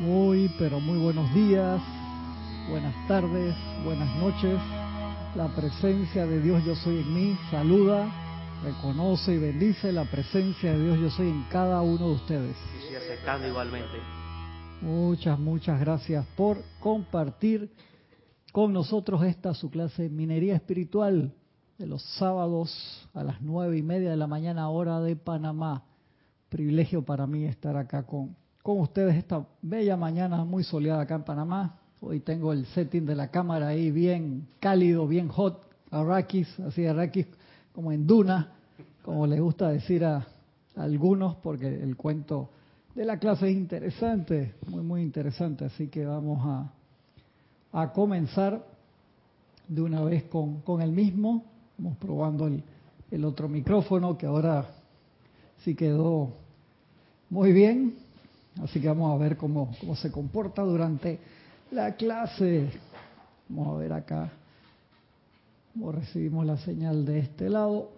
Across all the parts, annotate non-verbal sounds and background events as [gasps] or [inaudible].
Muy, pero muy buenos días, buenas tardes, buenas noches. La presencia de Dios yo soy en mí saluda, reconoce y bendice la presencia de Dios yo soy en cada uno de ustedes. Y aceptando igualmente. Muchas, muchas gracias por compartir con nosotros esta su clase Minería Espiritual de los sábados a las nueve y media de la mañana hora de Panamá. Privilegio para mí estar acá con, con ustedes esta bella mañana muy soleada acá en Panamá. Hoy tengo el setting de la cámara ahí bien cálido, bien hot, arrakis, así arrakis como en duna, como les gusta decir a, algunos, porque el cuento de la clase es interesante, muy, muy interesante. Así que vamos a, a comenzar de una vez con, con el mismo. Vamos probando el, el otro micrófono que ahora sí quedó muy bien. Así que vamos a ver cómo, cómo se comporta durante la clase. Vamos a ver acá cómo recibimos la señal de este lado.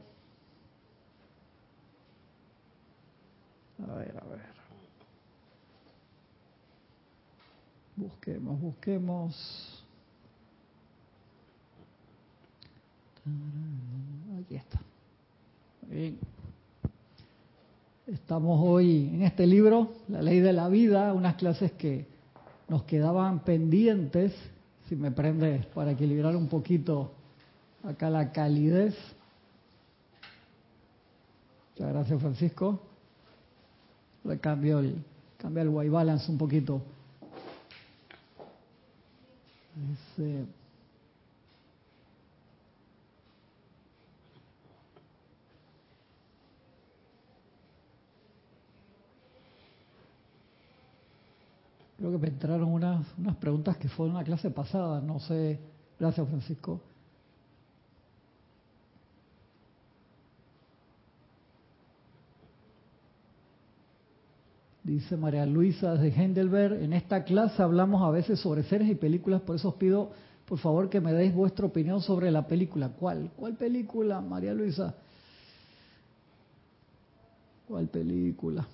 A ver, a ver. Busquemos, busquemos. Aquí está. Bien. Estamos hoy en este libro, La Ley de la Vida, unas clases que nos quedaban pendientes, si me prende para equilibrar un poquito acá la calidez. Muchas gracias Francisco. Le cambio el, cambia el white balance un poquito. Ese. Creo que me entraron unas, unas preguntas que fueron en la clase pasada, no sé. Gracias, Francisco. Dice María Luisa de Heidelberg, en esta clase hablamos a veces sobre series y películas, por eso os pido por favor que me deis vuestra opinión sobre la película. ¿Cuál? ¿Cuál película, María Luisa? ¿Cuál película?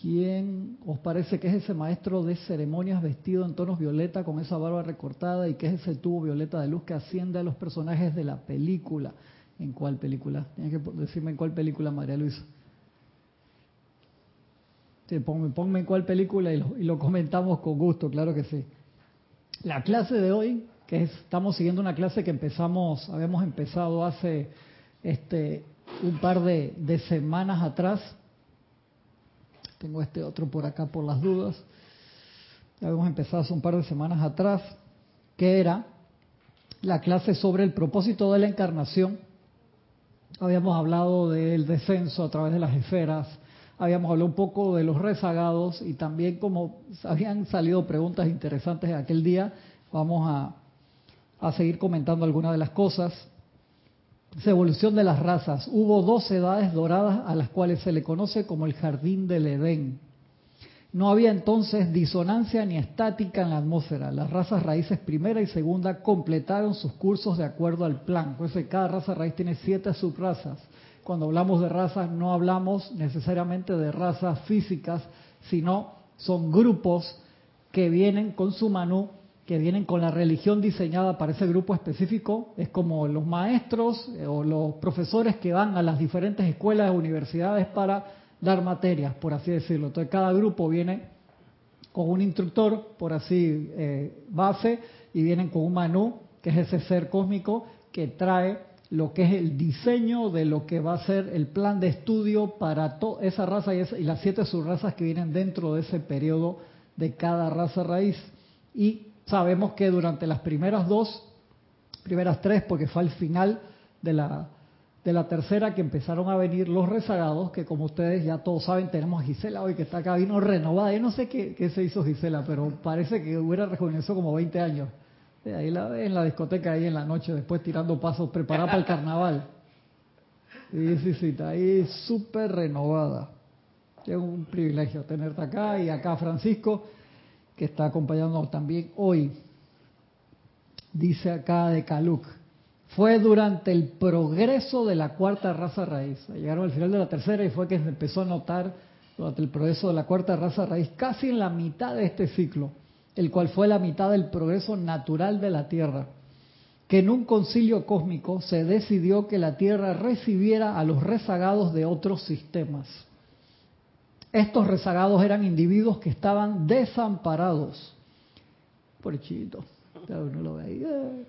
¿Quién os parece que es ese maestro de ceremonias vestido en tonos violeta con esa barba recortada y que es ese tubo violeta de luz que asciende a los personajes de la película? ¿En cuál película? Tienes que decirme en cuál película, María Luisa. Sí, ponme, ponme en cuál película y lo, y lo, comentamos con gusto, claro que sí. La clase de hoy, que es, estamos siguiendo una clase que empezamos, habíamos empezado hace este un par de, de semanas atrás, tengo este otro por acá por las dudas. Habíamos empezado hace un par de semanas atrás, que era la clase sobre el propósito de la encarnación. Habíamos hablado del descenso a través de las esferas, habíamos hablado un poco de los rezagados y también como habían salido preguntas interesantes aquel día, vamos a, a seguir comentando algunas de las cosas. Evolución de las razas. Hubo dos edades doradas a las cuales se le conoce como el jardín del Edén. No había entonces disonancia ni estática en la atmósfera. Las razas raíces primera y segunda completaron sus cursos de acuerdo al plan. Pues cada raza raíz tiene siete subrazas. Cuando hablamos de razas no hablamos necesariamente de razas físicas, sino son grupos que vienen con su manú que vienen con la religión diseñada para ese grupo específico, es como los maestros eh, o los profesores que van a las diferentes escuelas universidades para dar materias, por así decirlo. Entonces cada grupo viene con un instructor, por así eh, base, y vienen con un manú, que es ese ser cósmico que trae lo que es el diseño de lo que va a ser el plan de estudio para toda esa raza y las siete subrazas que vienen dentro de ese periodo de cada raza raíz. Y sabemos que durante las primeras dos, primeras tres, porque fue al final de la, de la tercera que empezaron a venir los rezagados, que como ustedes ya todos saben, tenemos a Gisela hoy que está acá, vino renovada. Yo no sé qué, qué se hizo Gisela, pero parece que hubiera rejuvenecido como 20 años. Ahí la, en la discoteca, ahí en la noche, después tirando pasos, preparada para el carnaval. Sí, sí, sí, está ahí súper renovada. Es un privilegio tenerte acá y acá Francisco que está acompañándonos también hoy. Dice acá de Caluc, fue durante el progreso de la cuarta raza raíz. Llegaron al final de la tercera y fue que se empezó a notar durante el progreso de la cuarta raza raíz, casi en la mitad de este ciclo, el cual fue la mitad del progreso natural de la Tierra, que en un concilio cósmico se decidió que la Tierra recibiera a los rezagados de otros sistemas. Estos rezagados eran individuos que estaban desamparados. Por chito, lo ve ahí.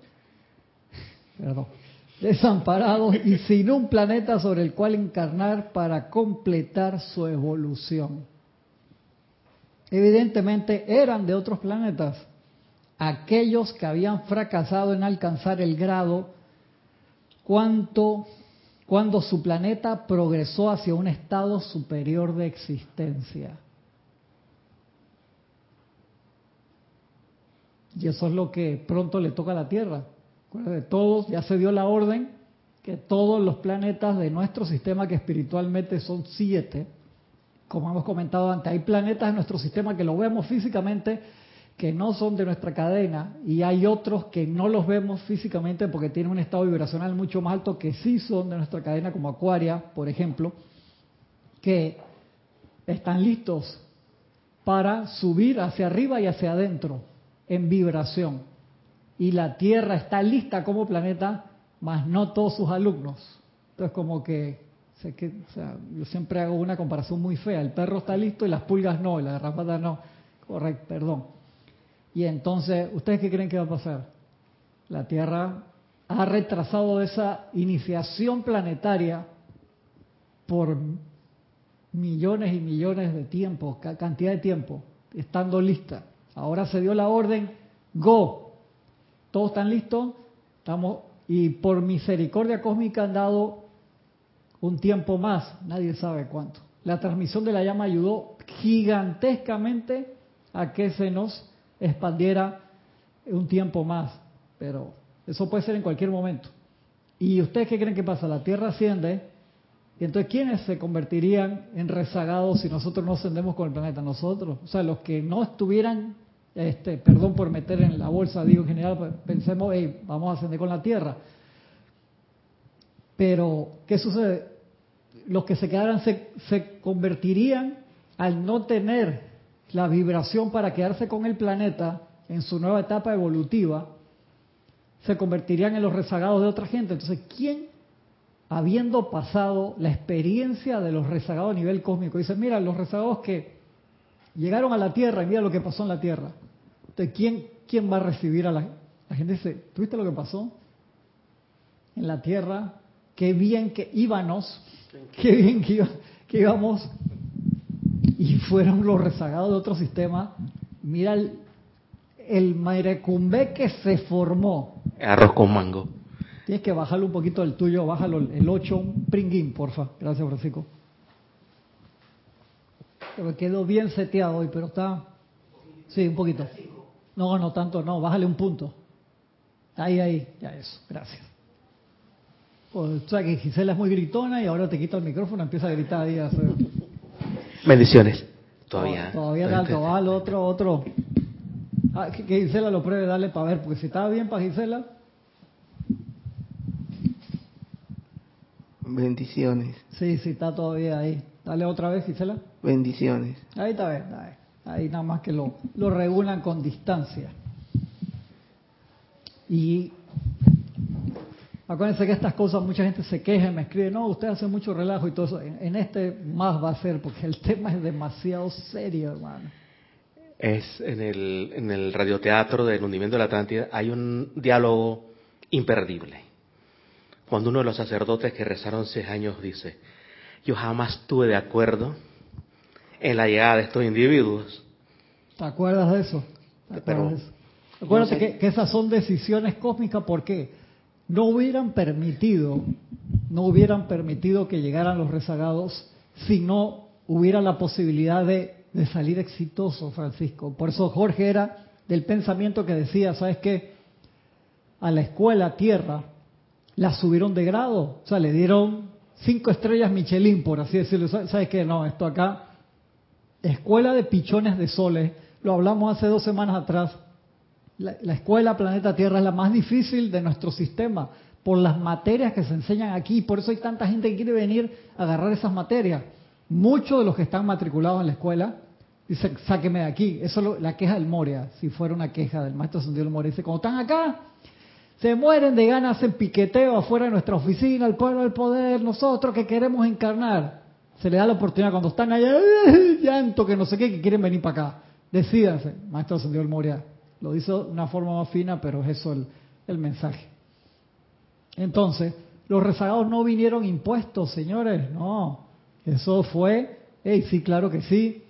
Perdón desamparados y sin un planeta sobre el cual encarnar para completar su evolución. Evidentemente eran de otros planetas, aquellos que habían fracasado en alcanzar el grado cuanto, cuando su planeta progresó hacia un estado superior de existencia. Y eso es lo que pronto le toca a la Tierra de todos, ya se dio la orden que todos los planetas de nuestro sistema, que espiritualmente son siete, como hemos comentado antes, hay planetas en nuestro sistema que lo vemos físicamente, que no son de nuestra cadena, y hay otros que no los vemos físicamente porque tienen un estado vibracional mucho más alto que sí son de nuestra cadena, como Acuaria, por ejemplo, que están listos para subir hacia arriba y hacia adentro en vibración y la Tierra está lista como planeta, más no todos sus alumnos. Entonces como que, yo siempre hago una comparación muy fea, el perro está listo y las pulgas no, y la garrapata no. Correcto, perdón. Y entonces, ¿ustedes qué creen que va a pasar? La Tierra ha retrasado esa iniciación planetaria por millones y millones de tiempo, cantidad de tiempo, estando lista. Ahora se dio la orden, go, ¿Todos están listos? Estamos y por misericordia cósmica han dado un tiempo más, nadie sabe cuánto. La transmisión de la llama ayudó gigantescamente a que se nos expandiera un tiempo más, pero eso puede ser en cualquier momento. ¿Y ustedes qué creen que pasa? La Tierra asciende, y entonces ¿quiénes se convertirían en rezagados si nosotros no ascendemos con el planeta? Nosotros. O sea, los que no estuvieran este, perdón por meter en la bolsa, digo en general, pues, pensemos, vamos a ascender con la Tierra. Pero, ¿qué sucede? Los que se quedaran se, se convertirían al no tener la vibración para quedarse con el planeta en su nueva etapa evolutiva, se convertirían en los rezagados de otra gente. Entonces, ¿quién, habiendo pasado la experiencia de los rezagados a nivel cósmico, dice, mira, los rezagados que llegaron a la Tierra y mira lo que pasó en la Tierra? Entonces, ¿quién, quién va a recibir a la, la gente? Dice, ¿tuviste lo que pasó? En la tierra, qué bien que íbamos, qué bien que, que íbamos, y fueron los rezagados de otro sistema. Mira el, el Mairecumbe que se formó. Arroz con mango. Tienes que bajarlo un poquito del tuyo, bájalo el 8, un pringuín, porfa. Gracias, Francisco. Me quedó bien seteado hoy, pero está... Sí, un poquito. No, no tanto, no, bájale un punto. Ahí, ahí, ya eso, gracias. Pues, o sea que Gisela es muy gritona y ahora te quita el micrófono, empieza a gritar ahí. A Bendiciones. Todavía. Todavía da alto, va al otro, otro. Ah, que, Gisela lo pruebe, dale para ver, porque si estaba bien para Gisela. Bendiciones. Sí, sí, está todavía ahí. Dale otra vez, Gisela. Bendiciones. Ahí está bien, ahí. Ahí nada más que lo, lo regulan con distancia. Y acuérdense que estas cosas mucha gente se queja y me escribe, no, usted hace mucho relajo y todo eso. En, este más va a ser porque el [laughs] tema es demasiado serio, hermano. Es en el, en el radioteatro del hundimiento de la Atlántida, hay un diálogo imperdible. Cuando uno de los sacerdotes que rezaron seis años dice, yo jamás estuve de acuerdo en la llegada de estos individuos. ¿Te acuerdas de eso? Pero, Acuérdate que, esas son decisiones cósmicas porque no hubieran permitido, no hubieran permitido que llegaran los rezagados si no hubiera la posibilidad de, salir exitoso, Francisco. Por eso Jorge era del pensamiento que decía, ¿sabes qué? A la escuela Tierra la subieron de grado, o sea, le dieron cinco estrellas Michelin, por así decirlo. ¿Sabes qué? No, esto acá Escuela de Pichones de Soles, lo hablamos hace dos semanas atrás. La, escuela Planeta Tierra es la más difícil de nuestro sistema por las materias que se enseñan aquí. Por eso hay tanta gente que quiere venir a agarrar esas materias. muchos de los que están matriculados en la escuela dicen, sáqueme de aquí. Eso es la queja del Moria, si fuera una queja del maestro del Moria. Dice, cuando están acá, se mueren de ganas, hacen piqueteo afuera de nuestra oficina, el pueblo del poder, nosotros que queremos encarnar. Se le da la oportunidad cuando están allá, llanto, que no sé qué, que quieren venir para acá. Decídanse, maestro del Moria. Lo hizo de una forma más fina, pero es eso el, el mensaje. Entonces, los rezagados no vinieron impuestos, señores, no. Eso fue, hey, sí, claro que sí.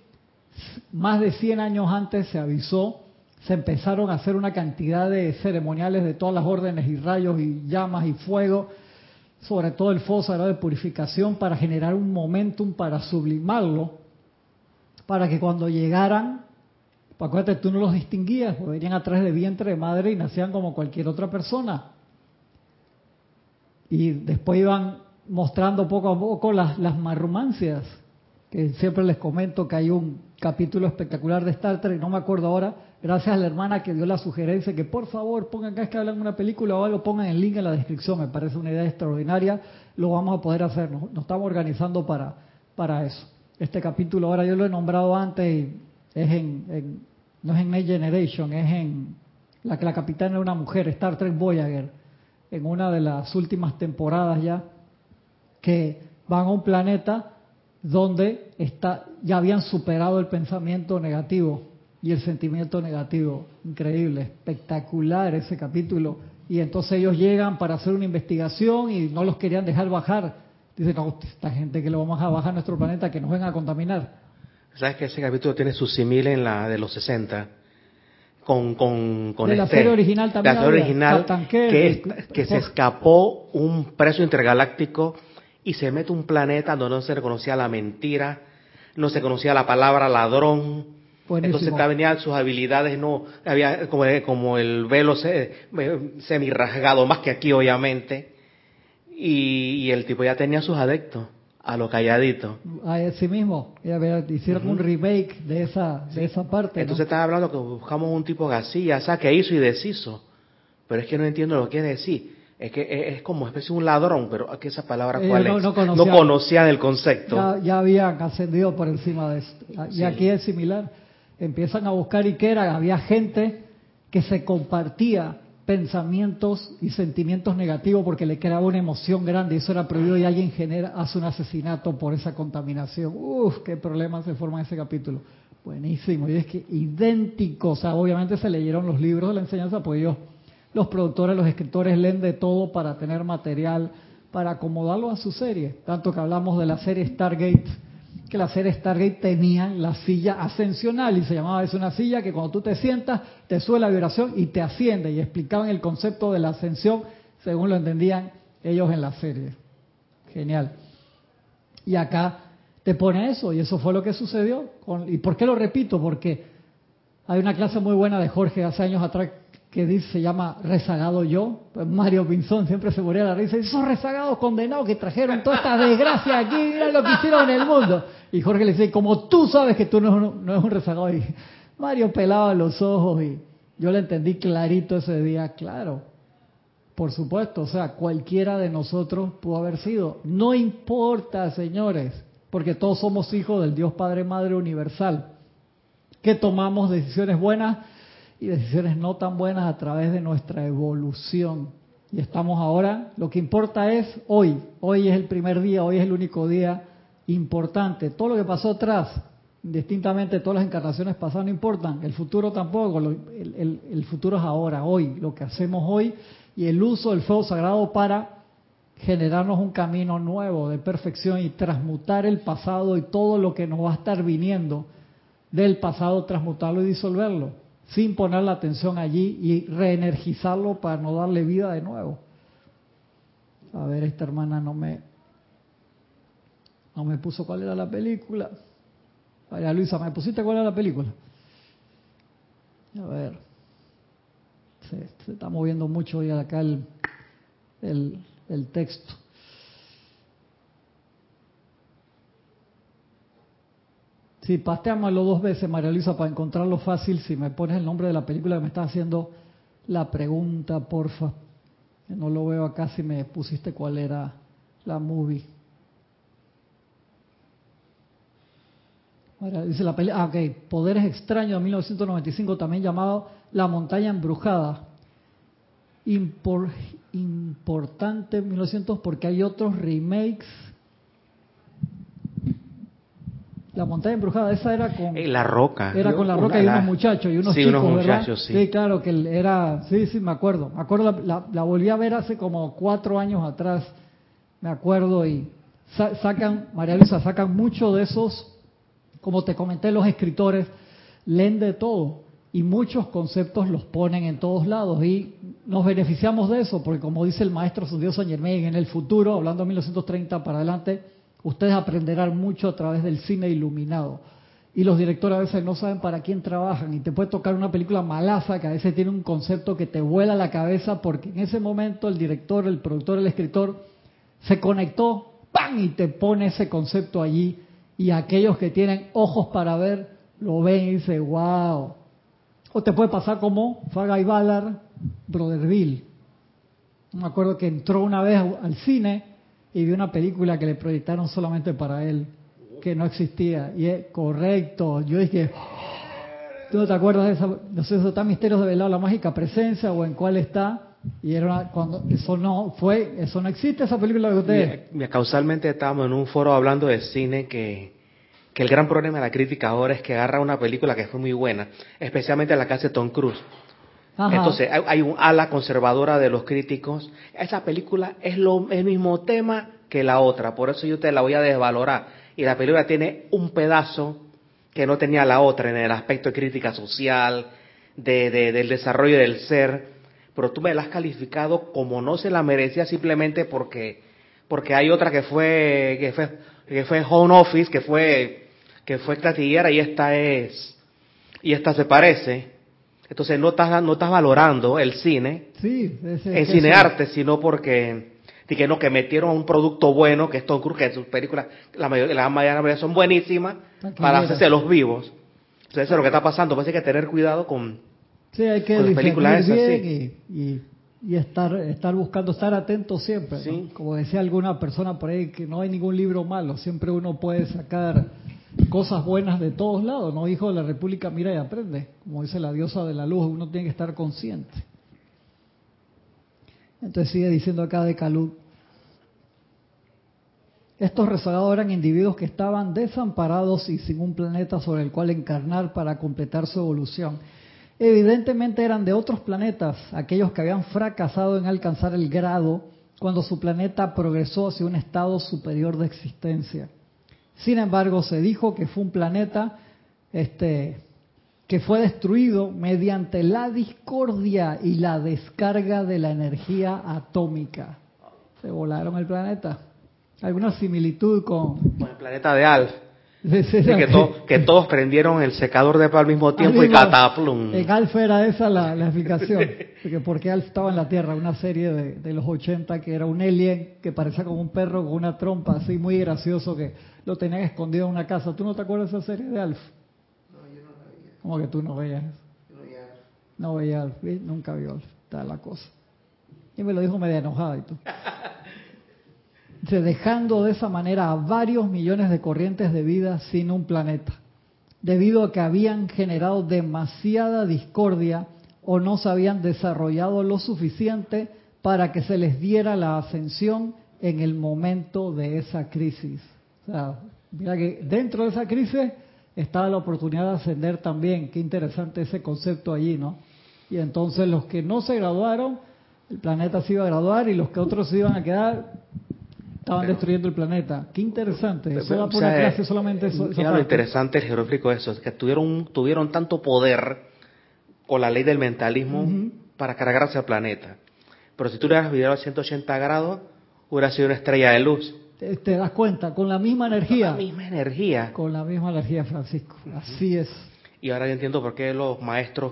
Más de 100 años antes se avisó, se empezaron a hacer una cantidad de ceremoniales de todas las órdenes y rayos y llamas y fuego, sobre todo el fuego sagrado de purificación para generar un momentum para sublimarlo, para que cuando llegaran, acuérdate, tú no los distinguías, venían de vientre de madre y nacían como cualquier otra persona. Y después iban mostrando poco a poco las, las marrumancias, que siempre les comento que hay un capítulo espectacular de Star Trek, no me acuerdo ahora, gracias a la hermana que dio la sugerencia que por favor pongan acá es que hablan una película o algo, pongan el link en la descripción, me parece una idea extraordinaria, lo vamos a poder hacer, nos, estamos organizando para, para eso. Este capítulo ahora yo lo he nombrado antes y es en, no es en Next Generation, es en la que la capitana es una mujer, Star Trek Voyager, en una de las últimas temporadas ya, que van a un planeta donde está, ya habían superado el pensamiento negativo y el sentimiento negativo. Increíble, espectacular ese capítulo. Y entonces ellos llegan para hacer una investigación y no los querían dejar bajar. Dicen, no, esta gente que le vamos a bajar a nuestro planeta, que nos vengan a contaminar. ¿Sabes que ese capítulo tiene su simil en la de los 60? Con, con, con de la este, serie original también. La serie original, que, que se escapó un preso intergaláctico y se mete un planeta donde no se reconocía la mentira, no se conocía la palabra ladrón. Entonces venían sus habilidades, no había como, como el velo se, semi rasgado, más que aquí obviamente. Y, el tipo ya tenía sus adeptos a lo calladito. A sí mismo, ya hicieron un remake de esa, de esa parte. Entonces estaba hablando que buscamos un tipo así, ya sea que hizo y deshizo. Pero es que no entiendo lo que quiere decir. Es que es como especie de un ladrón, pero aquí esa palabra cuál no, es? No conocía, no conocía del concepto. Ya, ya, habían ascendido por encima de esto. Y aquí es similar. Empiezan a buscar y qué era, había gente que se compartía pensamientos y sentimientos negativos porque le creaba una emoción grande y eso era prohibido y alguien genera, hace un asesinato por esa contaminación. Uf, qué problema se forma en ese capítulo. Buenísimo. Y es que idéntico, o sea, obviamente se leyeron los libros de la enseñanza, pues ellos los productores, los escritores leen de todo para tener material, para acomodarlo a su serie. Tanto que hablamos de la serie Stargate, que la serie Stargate tenía la silla ascensional y se llamaba es una silla que cuando tú te sientas te sube la vibración y te asciende y explicaban el concepto de la ascensión según lo entendían ellos en la serie. Genial. Y acá te pone eso y eso fue lo que sucedió. ¿Y por qué lo repito? Porque hay una clase muy buena de Jorge hace años atrás que dice, se llama Rezagado Yo. Pues Mario Pinzón siempre se moría la risa son rezagados condenados que trajeron toda esta desgracia aquí, mira lo que hicieron en el mundo. Y Jorge le dice, como tú sabes que tú no, no eres un rezagado. Y Mario pelaba los ojos y yo le entendí clarito ese día, claro. Por supuesto, o sea, cualquiera de nosotros pudo haber sido. No importa, señores, porque todos somos hijos del Dios Padre Madre Universal. Que tomamos decisiones buenas y decisiones no tan buenas a través de nuestra evolución. Y estamos ahora, lo que importa es hoy, hoy es el primer día, hoy es el único día importante. Todo lo que pasó atrás, distintamente todas las encarnaciones pasadas no importan, el futuro tampoco, el, el futuro es ahora, hoy, lo que hacemos hoy y el uso del fuego sagrado para generarnos un camino nuevo de perfección y transmutar el pasado y todo lo que nos va a estar viniendo del pasado, transmutarlo y disolverlo sin poner la atención allí y reenergizarlo para no darle vida de nuevo. A ver, esta hermana no me no me puso cuál era la película. Vaya Luisa, ¿me pusiste cuál era la película? A ver. Se, está moviendo mucho hoy acá el, el, el texto. Sí, pasteamelo dos veces, María Luisa, para encontrarlo fácil. Si me pones el nombre de la película que me está haciendo la pregunta, porfa. No lo veo acá si me pusiste cuál era la movie. dice la pelea, ah, ok, Poderes Extraños de 1995, también llamado La Montaña Embrujada. Impor, importante 1900 porque hay otros remakes. La montaña embrujada, esa era con la roca. Era con la roca y unos muchachos y unos sí, chicos, unos ¿verdad? muchachos, sí. sí. claro que era, sí, sí, me acuerdo. Me acuerdo, la, la, la volví a ver hace como cuatro años atrás, me acuerdo y sa sacan, María Luisa, sacan mucho de esos, como te comenté, los escritores leen de todo y muchos conceptos los ponen en todos lados y nos beneficiamos de eso porque como dice el maestro su Dios San Germain, en el futuro, hablando de 1930 para adelante, ustedes aprenderán mucho a través del cine iluminado. Y los directores a veces no saben para quién trabajan y te puede tocar una película malaza que a veces tiene un concepto que te vuela la cabeza porque en ese momento el director, el productor, el escritor se conectó, ¡pam! y te pone ese concepto allí y aquellos que tienen ojos para ver lo ven y dicen, wow. O te puede pasar como Fagai Ballard, Brotherville. Me acuerdo que entró una vez al cine y vio una película que le proyectaron solamente para él, que no existía. Y es correcto. Yo dije, [gasps] ¿tú no te acuerdas de esa? No sé si está Misterios de Velado, la mágica presencia o en cuál está. Y era una, cuando eso no fue, eso no existe esa película de ustedes. Causalmente estábamos en un foro hablando de cine que que el gran problema de la crítica ahora es que agarra una película que fue muy buena, especialmente la que hace Tom Cruise. Entonces hay, un ala conservadora de los críticos. Esa película es lo, el mismo tema que la otra, por eso yo te la voy a desvalorar. Y la película tiene un pedazo que no tenía la otra en el aspecto de crítica social, de, de, del desarrollo del ser, pero tú me la has calificado como no se la merecía simplemente porque, porque hay otra que fue, que fue, que fue Home Office, que fue que fue y esta es y esta se parece entonces no estás no estás valorando el cine sí, ese, en cinearte sino porque y que no que metieron un producto bueno que es Tom Cruise que sus películas la mayoría la mayoría son buenísimas para hacerse los vivos. Entonces eso es lo que está pasando. Pues hay que tener cuidado con sí hay que con las películas esas bien sí. y, y, y, estar estar buscando estar atento siempre como decía alguna persona por ahí que no hay ningún libro malo siempre uno puede sacar cosas buenas de todos lados, ¿no? Hijo de la República, mira y aprende. Como dice la diosa de la luz, uno tiene que estar consciente. Entonces sigue diciendo acá de Calud. Estos rezagados eran individuos que estaban desamparados y sin un planeta sobre el cual encarnar para completar su evolución. Evidentemente eran de otros planetas, aquellos que habían fracasado en alcanzar el grado cuando su planeta progresó hacia un estado superior de existencia. Sin embargo, se dijo que fue un planeta este, que fue destruido mediante la discordia y la descarga de la energía atómica. Se volaron el planeta. ¿Alguna similitud con, con el planeta de Alf? Sí, que, to, que, todos prendieron el secador de al mismo tiempo mismo, y cataplum. En Alf era esa la, la explicación. [laughs] Porque, porque Alf estaba en la Tierra, una serie de, de, los 80 que era un alien que parecía como un perro con una trompa así muy gracioso que lo tenían escondido en una casa. ¿Tú no te acuerdas de esa serie de Alf? No, yo no la veía. ¿Cómo que tú no veías? Yo no veía Alf. No veía Alf, ¿sí? nunca vio Alf. Está la cosa. Y me lo dijo media enojada y todo. [laughs] dejando de esa manera a varios millones de corrientes de vida sin un planeta, debido a que habían generado demasiada discordia o no se habían desarrollado lo suficiente para que se les diera la ascensión en el momento de esa crisis. O sea, mira que dentro de esa crisis estaba la oportunidad de ascender también. Qué interesante ese concepto allí, ¿no? Y entonces los que no se graduaron, el planeta se iba a graduar y los que otros se iban a quedar, estaban pero, destruyendo el planeta. Qué interesante. Eso da por o sea, una clase solamente eso. Mira lo interesante el jeroglífico eso, es que tuvieron, tuvieron tanto poder con la ley del mentalismo uh -huh. para cargarse al planeta. Pero si tú le hubieras virado a 180 grados, hubiera sido una estrella de luz. Te, te, das cuenta, con la misma energía. Con la misma energía. Con la misma energía, Francisco. Uh -huh. Así es. Y ahora yo entiendo por qué los maestros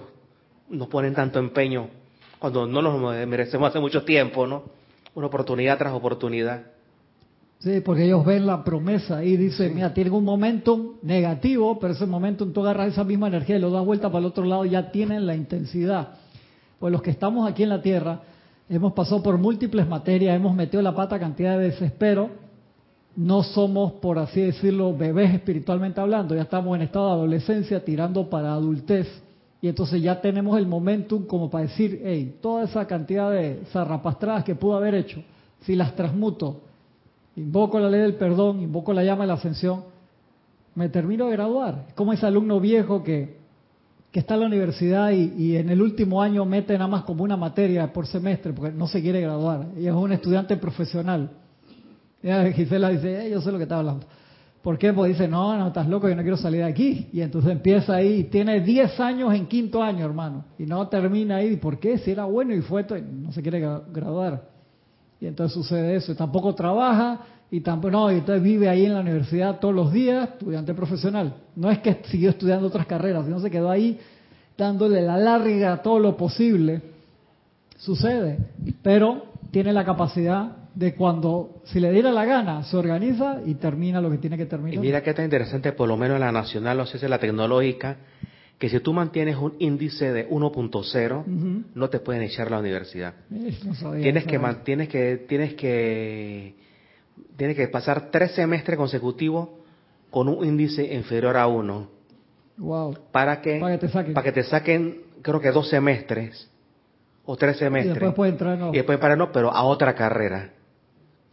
nos ponen tanto empeño cuando no nos merecemos hace mucho tiempo, ¿no? Una oportunidad tras oportunidad. Sí, porque ellos ven la promesa y dicen, sí. mira, tienen un momento negativo, pero ese momento tú agarras esa misma energía y lo das vuelta para el otro lado, ya tienen la intensidad. Pues los que estamos aquí en la Tierra, hemos pasado por múltiples materias, hemos metido la pata cantidad de desespero, no somos, por así decirlo, bebés espiritualmente hablando, ya estamos en estado de adolescencia tirando para adultez. Y entonces ya tenemos el momentum como para decir, hey, toda esa cantidad de zarrapastradas que pudo haber hecho, si las transmuto, invoco la ley del perdón, invoco la llama de la ascensión, me termino de graduar. Es como ese alumno viejo que, está en la universidad y, y, en el último año mete nada más como una materia por semestre porque no se quiere graduar. Y es un estudiante profesional. Y Gisela dice, yo sé lo que está hablando. ¿Por qué? Pues dice, no, no, estás loco, yo no quiero salir de aquí. Y entonces empieza ahí, tiene 10 años en quinto año, hermano. Y no termina ahí. ¿Por qué? Si era bueno y fue, no se quiere graduar. Y entonces sucede eso. Tampoco trabaja, y tampoco, no, y entonces vive ahí en la universidad todos los días, estudiante profesional. No es que siguió estudiando otras carreras, sino se quedó ahí dándole la larga todo lo posible. Sucede. Pero tiene la capacidad de cuando, si le diera la gana, se organiza y termina lo que tiene que terminar. Y mira que está interesante, por lo menos en la nacional, o sea, la tecnológica, que si tú mantienes un índice de 1.0, no te pueden echar a la universidad. No sabía, tienes, que, tienes que tienes que tienes que pasar tres semestres consecutivos con un índice inferior a 1. Wow. Para que, para que te saquen, para que te saquen creo que dos semestres o tres semestres. Y después entrar, no. Y después para no, pero a otra carrera.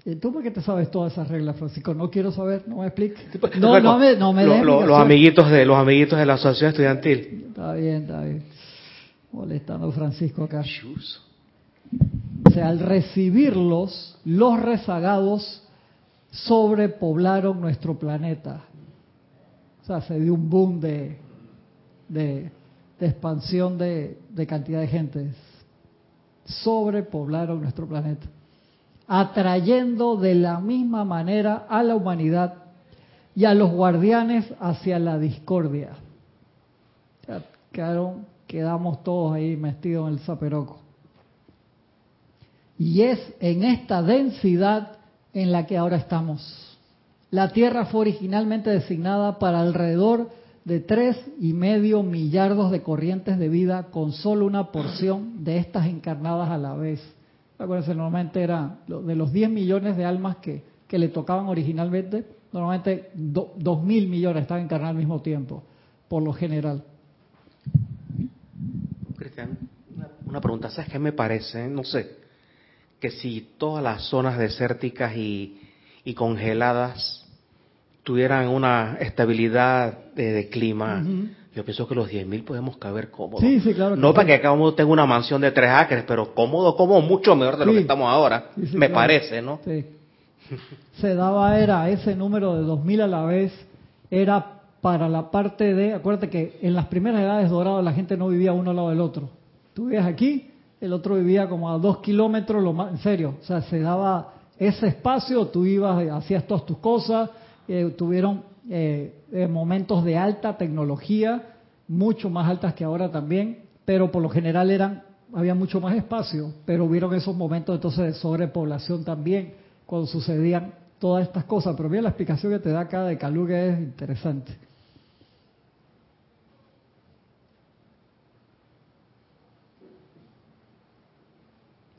¿Y tú por qué te sabes todas esas reglas, Francisco? No quiero saber, no me expliques. pues, No, no me, no me lo, los amiguitos de los amiguitos de la asociación estudiantil. Está bien, está bien. Molestando a Francisco acá. O sea, al recibirlos, los rezagados sobrepoblaron nuestro planeta. O sea, se dio un boom de, de, de expansión de, de cantidad de gente. Sobrepoblaron nuestro planeta atrayendo de la misma manera a la humanidad y a los guardianes hacia la discordia. Quedaron, quedamos todos ahí metidos en el zaperoco. Y es en esta densidad en la que ahora estamos. La Tierra fue originalmente designada para alrededor de tres y medio millardos de corrientes de vida con solo una porción de estas encarnadas a la vez. Acuérdense, normalmente era de los 10 millones de almas que, que le tocaban originalmente, normalmente 2 mil millones estaban encarnadas al mismo tiempo, por lo general. Cristian, una, una, pregunta, ¿sabes qué me parece? No sé, que si todas las zonas desérticas y, y congeladas tuvieran una estabilidad de, de clima, uh -huh. Yo pienso que los 10.000 podemos caber cómodos. Sí, sí, claro. no para que cada uno tenga una mansión de tres acres, pero cómodo, como mucho mejor de sí. lo que estamos ahora. Sí, sí, me claro. parece, ¿no? Sí. Se daba, era ese número de 2.000 a la vez, era para la parte de, acuérdate que en las primeras edades doradas la gente no vivía uno al lado del otro. Tú vivías aquí, el otro vivía como a dos kilómetros, lo más, en serio. O sea, se daba ese espacio, tú ibas, hacías todas tus cosas, eh, tuvieron eh, eh, momentos de alta tecnología, mucho más altas que ahora también, pero por lo general eran había mucho más espacio, pero hubieron esos momentos entonces de sobrepoblación también cuando sucedían todas estas cosas. Pero mira la explicación que te da acá de Caluga es interesante.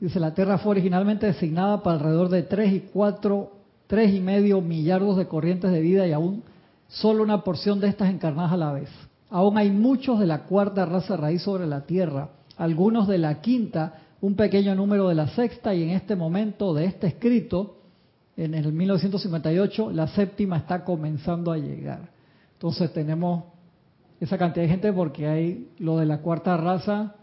Dice, la Tierra fue originalmente designada para alrededor de 3 y 4, 3 y medio millardos de corrientes de vida y aún solo una porción de estas encarnadas a la vez. Aún hay muchos de la cuarta raza raíz sobre la Tierra, algunos de la quinta, un pequeño número de la sexta y en este momento de este escrito, en el 1958, la séptima está comenzando a llegar. Entonces tenemos esa cantidad de gente porque hay lo de la cuarta raza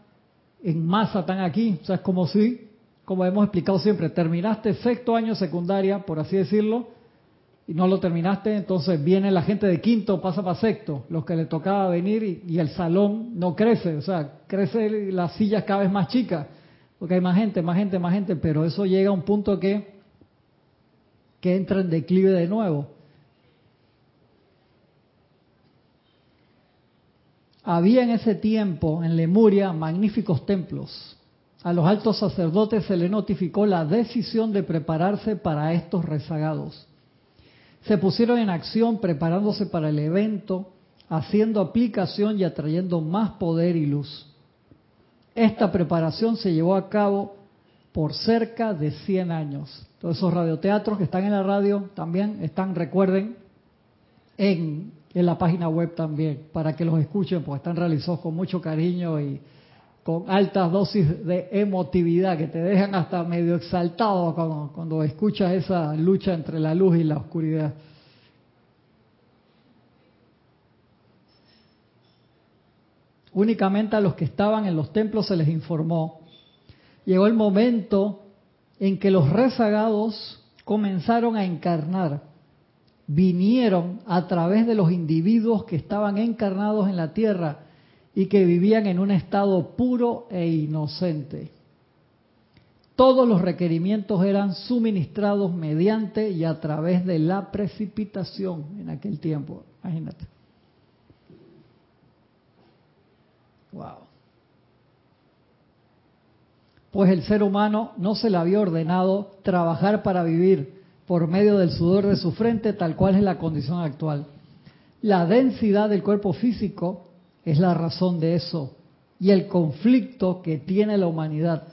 en masa están aquí. O sea, es como si, como hemos explicado siempre, terminaste sexto año secundaria, por así decirlo, y no lo terminaste, entonces viene la gente de quinto, pasa para sexto, los que le tocaba venir y, el salón no crece, o sea, crece las sillas cada vez más chicas, porque hay más gente, más gente, más gente, pero eso llega a un punto que, que entra en declive de nuevo. Había en ese tiempo en Lemuria magníficos templos. A los altos sacerdotes se le notificó la decisión de prepararse para estos rezagados se pusieron en acción preparándose para el evento, haciendo aplicación y atrayendo más poder y luz. Esta preparación se llevó a cabo por cerca de 100 años. Todos esos radioteatros que están en la radio también están, recuerden, en, en la página web también, para que los escuchen, pues están realizados con mucho cariño y con altas dosis de emotividad que te dejan hasta medio exaltado cuando, cuando escuchas esa lucha entre la luz y la oscuridad. Únicamente a los que estaban en los templos se les informó. Llegó el momento en que los rezagados comenzaron a encarnar. Vinieron a través de los individuos que estaban encarnados en la tierra y que vivían en un estado puro e inocente. Todos los requerimientos eran suministrados mediante y a través de la precipitación en aquel tiempo. Imagínate. Wow. Pues el ser humano no se le había ordenado trabajar para vivir por medio del sudor de su frente, tal cual es la condición actual. La densidad del cuerpo físico es la razón de eso y el conflicto que tiene la humanidad,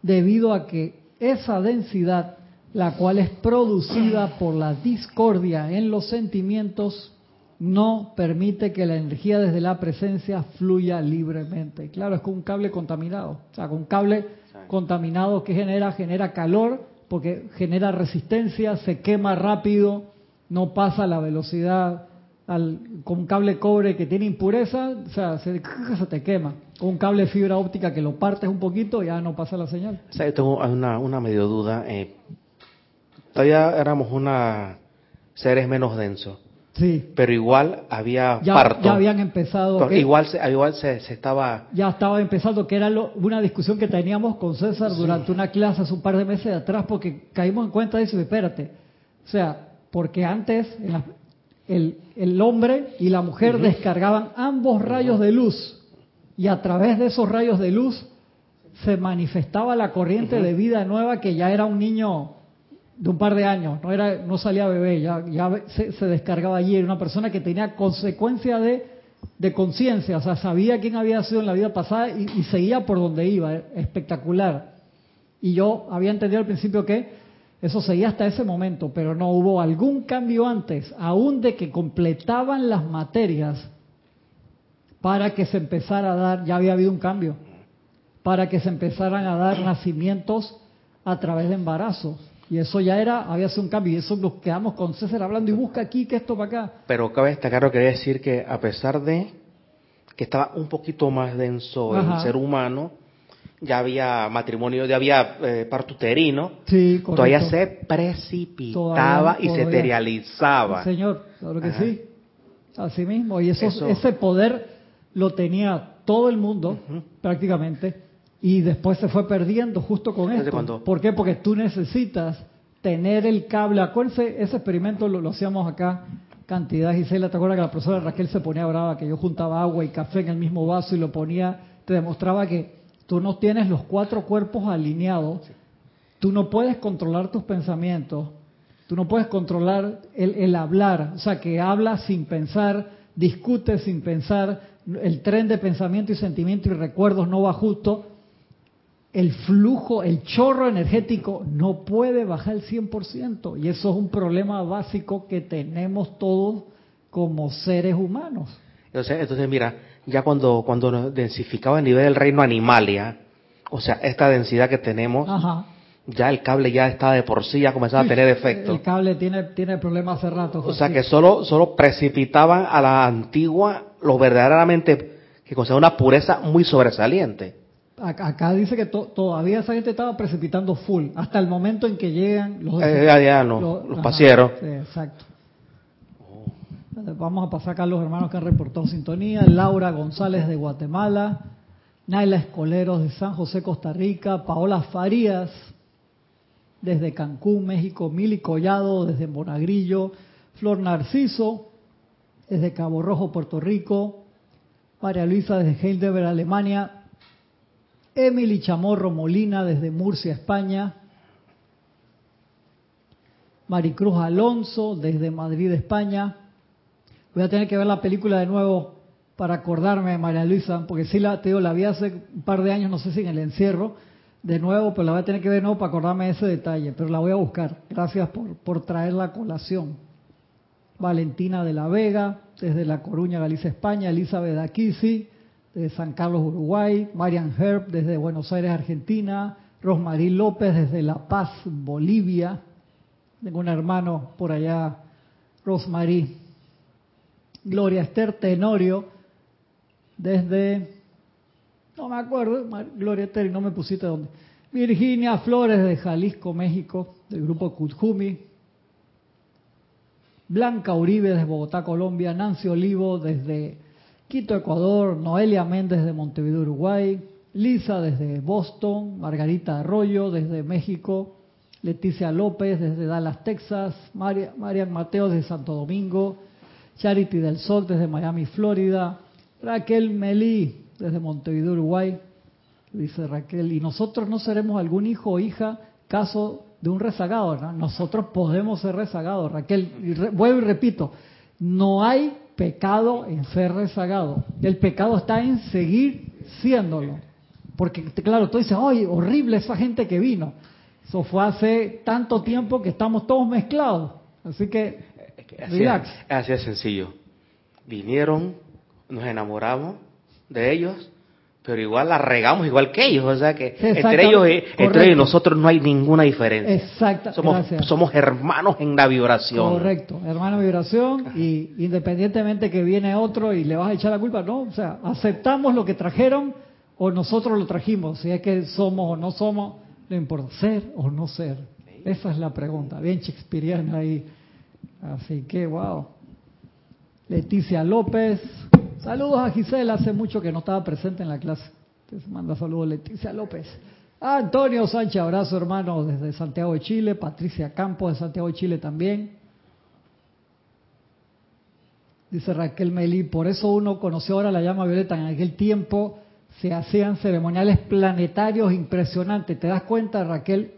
debido a que esa densidad, la cual es producida por la discordia en los sentimientos, no permite que la energía desde la presencia fluya libremente. Claro, es con un cable contaminado. O sea, con un cable contaminado que genera, genera calor, porque genera resistencia, se quema rápido, no pasa la velocidad al, con un cable cobre que tiene impureza, o sea, se, [laughs] se, te quema. Con un cable fibra óptica que lo partes un poquito, ya no pasa la señal. O sea, yo tengo una, una medio duda. Eh, todavía éramos una seres menos densos. Sí. Pero igual había ya, parto. Ya habían empezado. Que, igual se, igual se, se, estaba. Ya estaba empezando, que era lo, una discusión que teníamos con César sí. durante una clase hace un par de meses atrás, porque caímos en cuenta de eso. Espérate. O sea, porque antes en la, el, el, hombre y la mujer uh -huh. descargaban ambos rayos de luz, y a través de esos rayos de luz se manifestaba la corriente uh -huh. de vida nueva que ya era un niño de un par de años, no era, no salía bebé, ya, ya se, se, descargaba allí, era una persona que tenía consecuencia de, de conciencia, o sea, sabía quién había sido en la vida pasada y, y, seguía por donde iba, espectacular. Y yo había entendido al principio que eso seguía hasta ese momento, pero no hubo algún cambio antes, aún de que completaban las materias para que se empezara a dar, ya había habido un cambio, para que se empezaran a dar nacimientos a través de embarazos. Y eso ya era, había sido un cambio. Y eso nos quedamos con César hablando y busca aquí, que esto para acá. Pero cabe destacar, lo quería decir que a pesar de que estaba un poquito más denso Ajá. el ser humano, ya había matrimonio, ya había eh, uterino, sí, todavía se precipitaba todavía, y se materializaba. Señor, claro que Ajá. sí. Así mismo. Y eso, eso, ese poder lo tenía todo el mundo, uh -huh. prácticamente y después se fue perdiendo justo con esto. Cuando... ¿Por qué? Porque tú necesitas tener el cable. Acuérdense, ese experimento lo, lo hacíamos acá, cantidad, Gisela, ¿te acuerdas que la profesora Raquel se ponía brava, que yo juntaba agua y café en el mismo vaso y lo ponía, te demostraba que tú no tienes los cuatro cuerpos alineados, sí. tú no puedes controlar tus pensamientos, tú no puedes controlar el, el hablar, o sea, que hablas sin pensar, discutes sin pensar, el tren de pensamiento y sentimiento y recuerdos no va justo, el flujo, el chorro energético no puede bajar el 100%. Y eso es un problema básico que tenemos todos como seres humanos. Entonces, entonces mira, ya cuando, cuando nos densificaba a nivel del reino animalia, o sea, esta densidad que tenemos, Ajá. ya el cable ya está de por sí, ya comenzaba a tener defectos. El cable tiene, tiene problemas hace rato. O sea, que solo, solo precipitaban a la antigua lo verdaderamente, que conserva una pureza muy sobresaliente acá dice que to, todavía esa gente estaba precipitando full, hasta el momento en que llegan los... Eh, ya, ya, no, los, los pasieros. Sí, exacto. Vamos a pasar acá a los hermanos que han reportado sintonía. Laura González de Guatemala, Naila Escoleros de San José, Costa Rica, Paola Farías desde Cancún, México, Mili Collado desde Monagrillo, Flor Narciso desde Cabo Rojo, Puerto Rico, María Luisa desde Heidelberg, Alemania, Emily Chamorro Molina desde Murcia, España. Maricruz Alonso desde Madrid, España. Voy a tener que ver la película de nuevo para acordarme de María Luisa, porque sí la, te digo, la vi hace un par de años, no sé si en el encierro, de nuevo, pero la voy a tener que ver de nuevo para acordarme de ese detalle, pero la voy a buscar. Gracias por, por traer la colación. Valentina de la Vega, desde La Coruña, Galicia, España, Elizabeth Aquisi, de San Carlos, Uruguay, Marian Herb, desde Buenos Aires, Argentina, Rosmarí López, desde La Paz, Bolivia. Tengo un hermano por allá, Rosmarí. Gloria Esther Tenorio, desde, no me acuerdo, Gloria Esther, no me pusiste dónde. Virginia Flores, de Jalisco, México, del grupo Kutjumi. Blanca Uribe, desde Bogotá, Colombia. Nancy Olivo, desde Quito, Ecuador. Noelia Méndez, de Montevideo, Uruguay. Lisa, desde Boston. Margarita Arroyo, desde México. Leticia López, desde Dallas, Texas. Marian Mateo, desde Santo Domingo. Charity del Sol desde Miami, Florida. Raquel Melí desde Montevideo, Uruguay. Dice Raquel, y nosotros no seremos algún hijo o hija caso de un rezagado, ¿no? Nosotros podemos ser rezagados, Raquel. Y vuelvo y repito, no hay pecado en ser rezagado. El pecado está en seguir siéndolo. Porque, claro, tú dices, ay, horrible esa gente que vino. Eso fue hace tanto tiempo que estamos todos mezclados. Así que Así, Relax. así es sencillo. Vinieron, nos enamoramos de ellos, pero igual la regamos igual que ellos, o sea que entre ellos, entre ellos y nosotros no hay ninguna diferencia. Exacto. Somos, somos hermanos en la vibración. Correcto, hermano en vibración y independientemente que viene otro y le vas a echar la culpa, no, o sea, aceptamos lo que trajeron o nosotros lo trajimos, si es que somos o no somos, no importa, ser o no ser. Esa es la pregunta, bien shakespeariana ahí. Así que, wow. Leticia López. Saludos a Gisela, hace mucho que no estaba presente en la clase. Te manda saludos Leticia López. Antonio Sánchez, abrazo hermano desde Santiago de Chile. Patricia Campos de Santiago de Chile también. Dice Raquel Melí, por eso uno conoció ahora la llama violeta. En aquel tiempo se hacían ceremoniales planetarios impresionantes. ¿Te das cuenta, Raquel,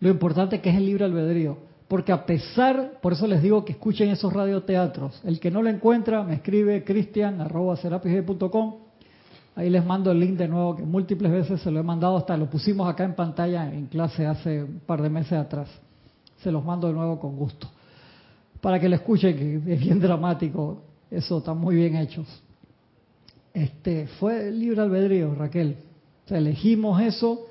lo importante que es el libre albedrío? Porque a pesar, por eso les digo que escuchen esos radioteatros. El que no lo encuentra, me escribe cristian.com. Ahí les mando el link de nuevo, que múltiples veces se lo he mandado, hasta lo pusimos acá en pantalla en clase hace un par de meses atrás. Se los mando de nuevo con gusto. Para que lo escuchen, que es bien dramático. Eso está muy bien hecho. Este, fue libre albedrío, Raquel. elegimos eso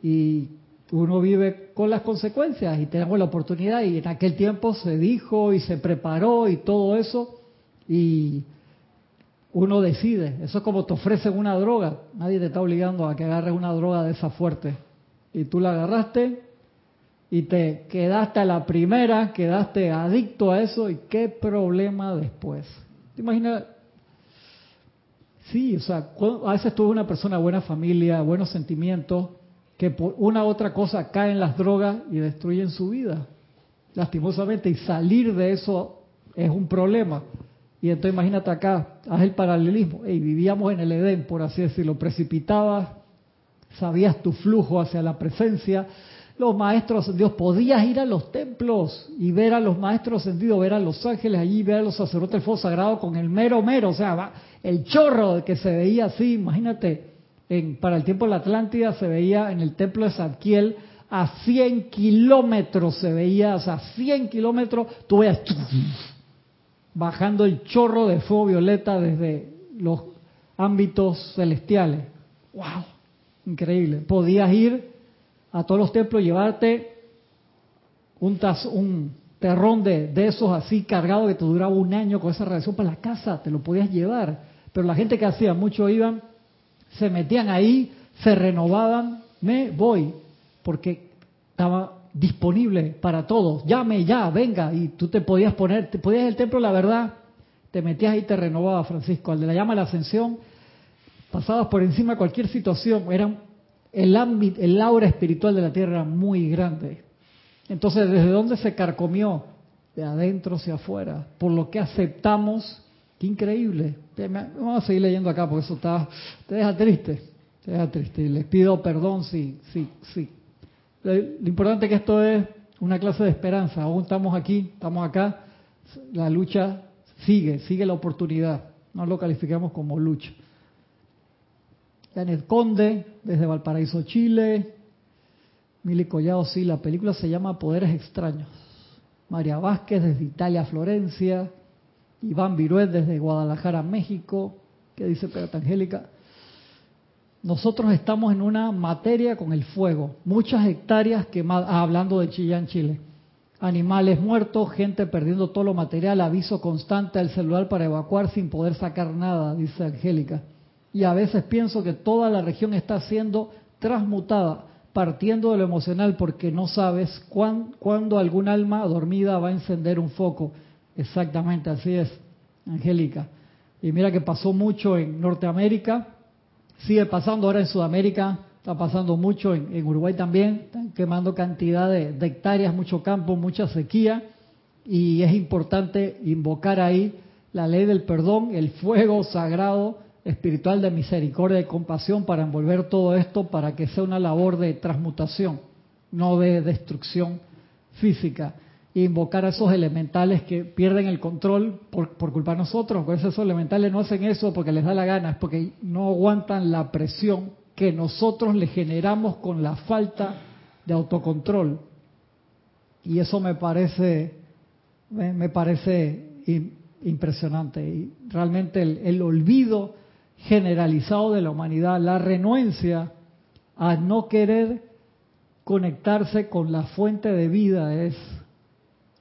y uno vive con las consecuencias y tenemos la oportunidad y en aquel tiempo se dijo y se preparó y todo eso y uno decide. Eso es como te ofrecen una droga. Nadie te está obligando a que agarres una droga de esa fuerte. Y tú la agarraste y te quedaste a la primera, quedaste adicto a eso y qué problema después. ¿Te imaginas? Sí, o sea, a veces tuve una persona, buena familia, buenos sentimientos, que por una u otra cosa caen las drogas y destruyen su vida, lastimosamente, y salir de eso es un problema. Y entonces imagínate acá, haz el paralelismo, y vivíamos en el Edén, por así decirlo, precipitabas, sabías tu flujo hacia la presencia, los maestros Dios, podías ir a los templos y ver a los maestros sentidos, ver a los ángeles allí, ver a los sacerdotes del sagrado con el mero mero, o sea, el chorro que se veía así, imagínate, para el tiempo de la Atlántida se veía en el templo de Zadkiel a 100 kilómetros, se veía, o sea, 100 kilómetros, tú veías bajando el chorro de fuego violeta desde los ámbitos celestiales. ¡Wow! Increíble. Podías ir a todos los templos, llevarte un, un terrón de, esos así cargado que te duraba un año con esa radiación para la casa, te lo podías llevar. Pero la gente que hacía, muchos iban se metían ahí, se renovaban, me voy, porque estaba disponible para todos. Llame ya, venga, y tú te podías poner, te podías el templo, la verdad, te metías y te renovaba, Francisco. Al de la llama la ascensión, pasabas por encima de cualquier situación, era el ámbito, el aura espiritual de la tierra muy grande. Entonces, ¿desde dónde se carcomió? De adentro hacia afuera, por lo que aceptamos Qué increíble. Vamos a seguir leyendo acá porque eso está, te deja triste. Te deja triste. Les pido perdón si, sí, sí. Lo importante es que esto es una clase de esperanza. Aún estamos aquí, estamos acá. La lucha sigue, sigue la oportunidad. No lo calificamos como lucha. Janet Conde, desde Valparaíso, Chile. Mili Collado, sí, la película se llama Poderes Extraños. María Vázquez desde Italia, Florencia. Iván Viruet desde Guadalajara, México. ¿Qué dice Pedro Angélica? Nosotros estamos en una materia con el fuego. Muchas hectáreas quemadas, ah, hablando de Chillán, Chile. Animales muertos, gente perdiendo todo lo material, aviso constante al celular para evacuar sin poder sacar nada, dice Angélica. Y a veces pienso que toda la región está siendo transmutada, partiendo de lo emocional, porque no sabes cuándo algún alma dormida va a encender un foco. Exactamente, así es, Angélica. Y mira que pasó mucho en Norteamérica, sigue pasando ahora en Sudamérica, está pasando mucho en, Uruguay también, están quemando cantidad de, de, hectáreas, mucho campo, mucha sequía, y es importante invocar ahí la ley del perdón, el fuego sagrado espiritual de misericordia y compasión para envolver todo esto para que sea una labor de transmutación, no de destrucción física. Invocar a esos elementales que pierden el control por, culpa de nosotros. Por eso esos elementales no hacen eso porque les da la gana, es porque no aguantan la presión que nosotros le generamos con la falta de autocontrol. Y eso me parece, me, parece impresionante. Y realmente el, el olvido generalizado de la humanidad, la renuencia a no querer conectarse con la fuente de vida es,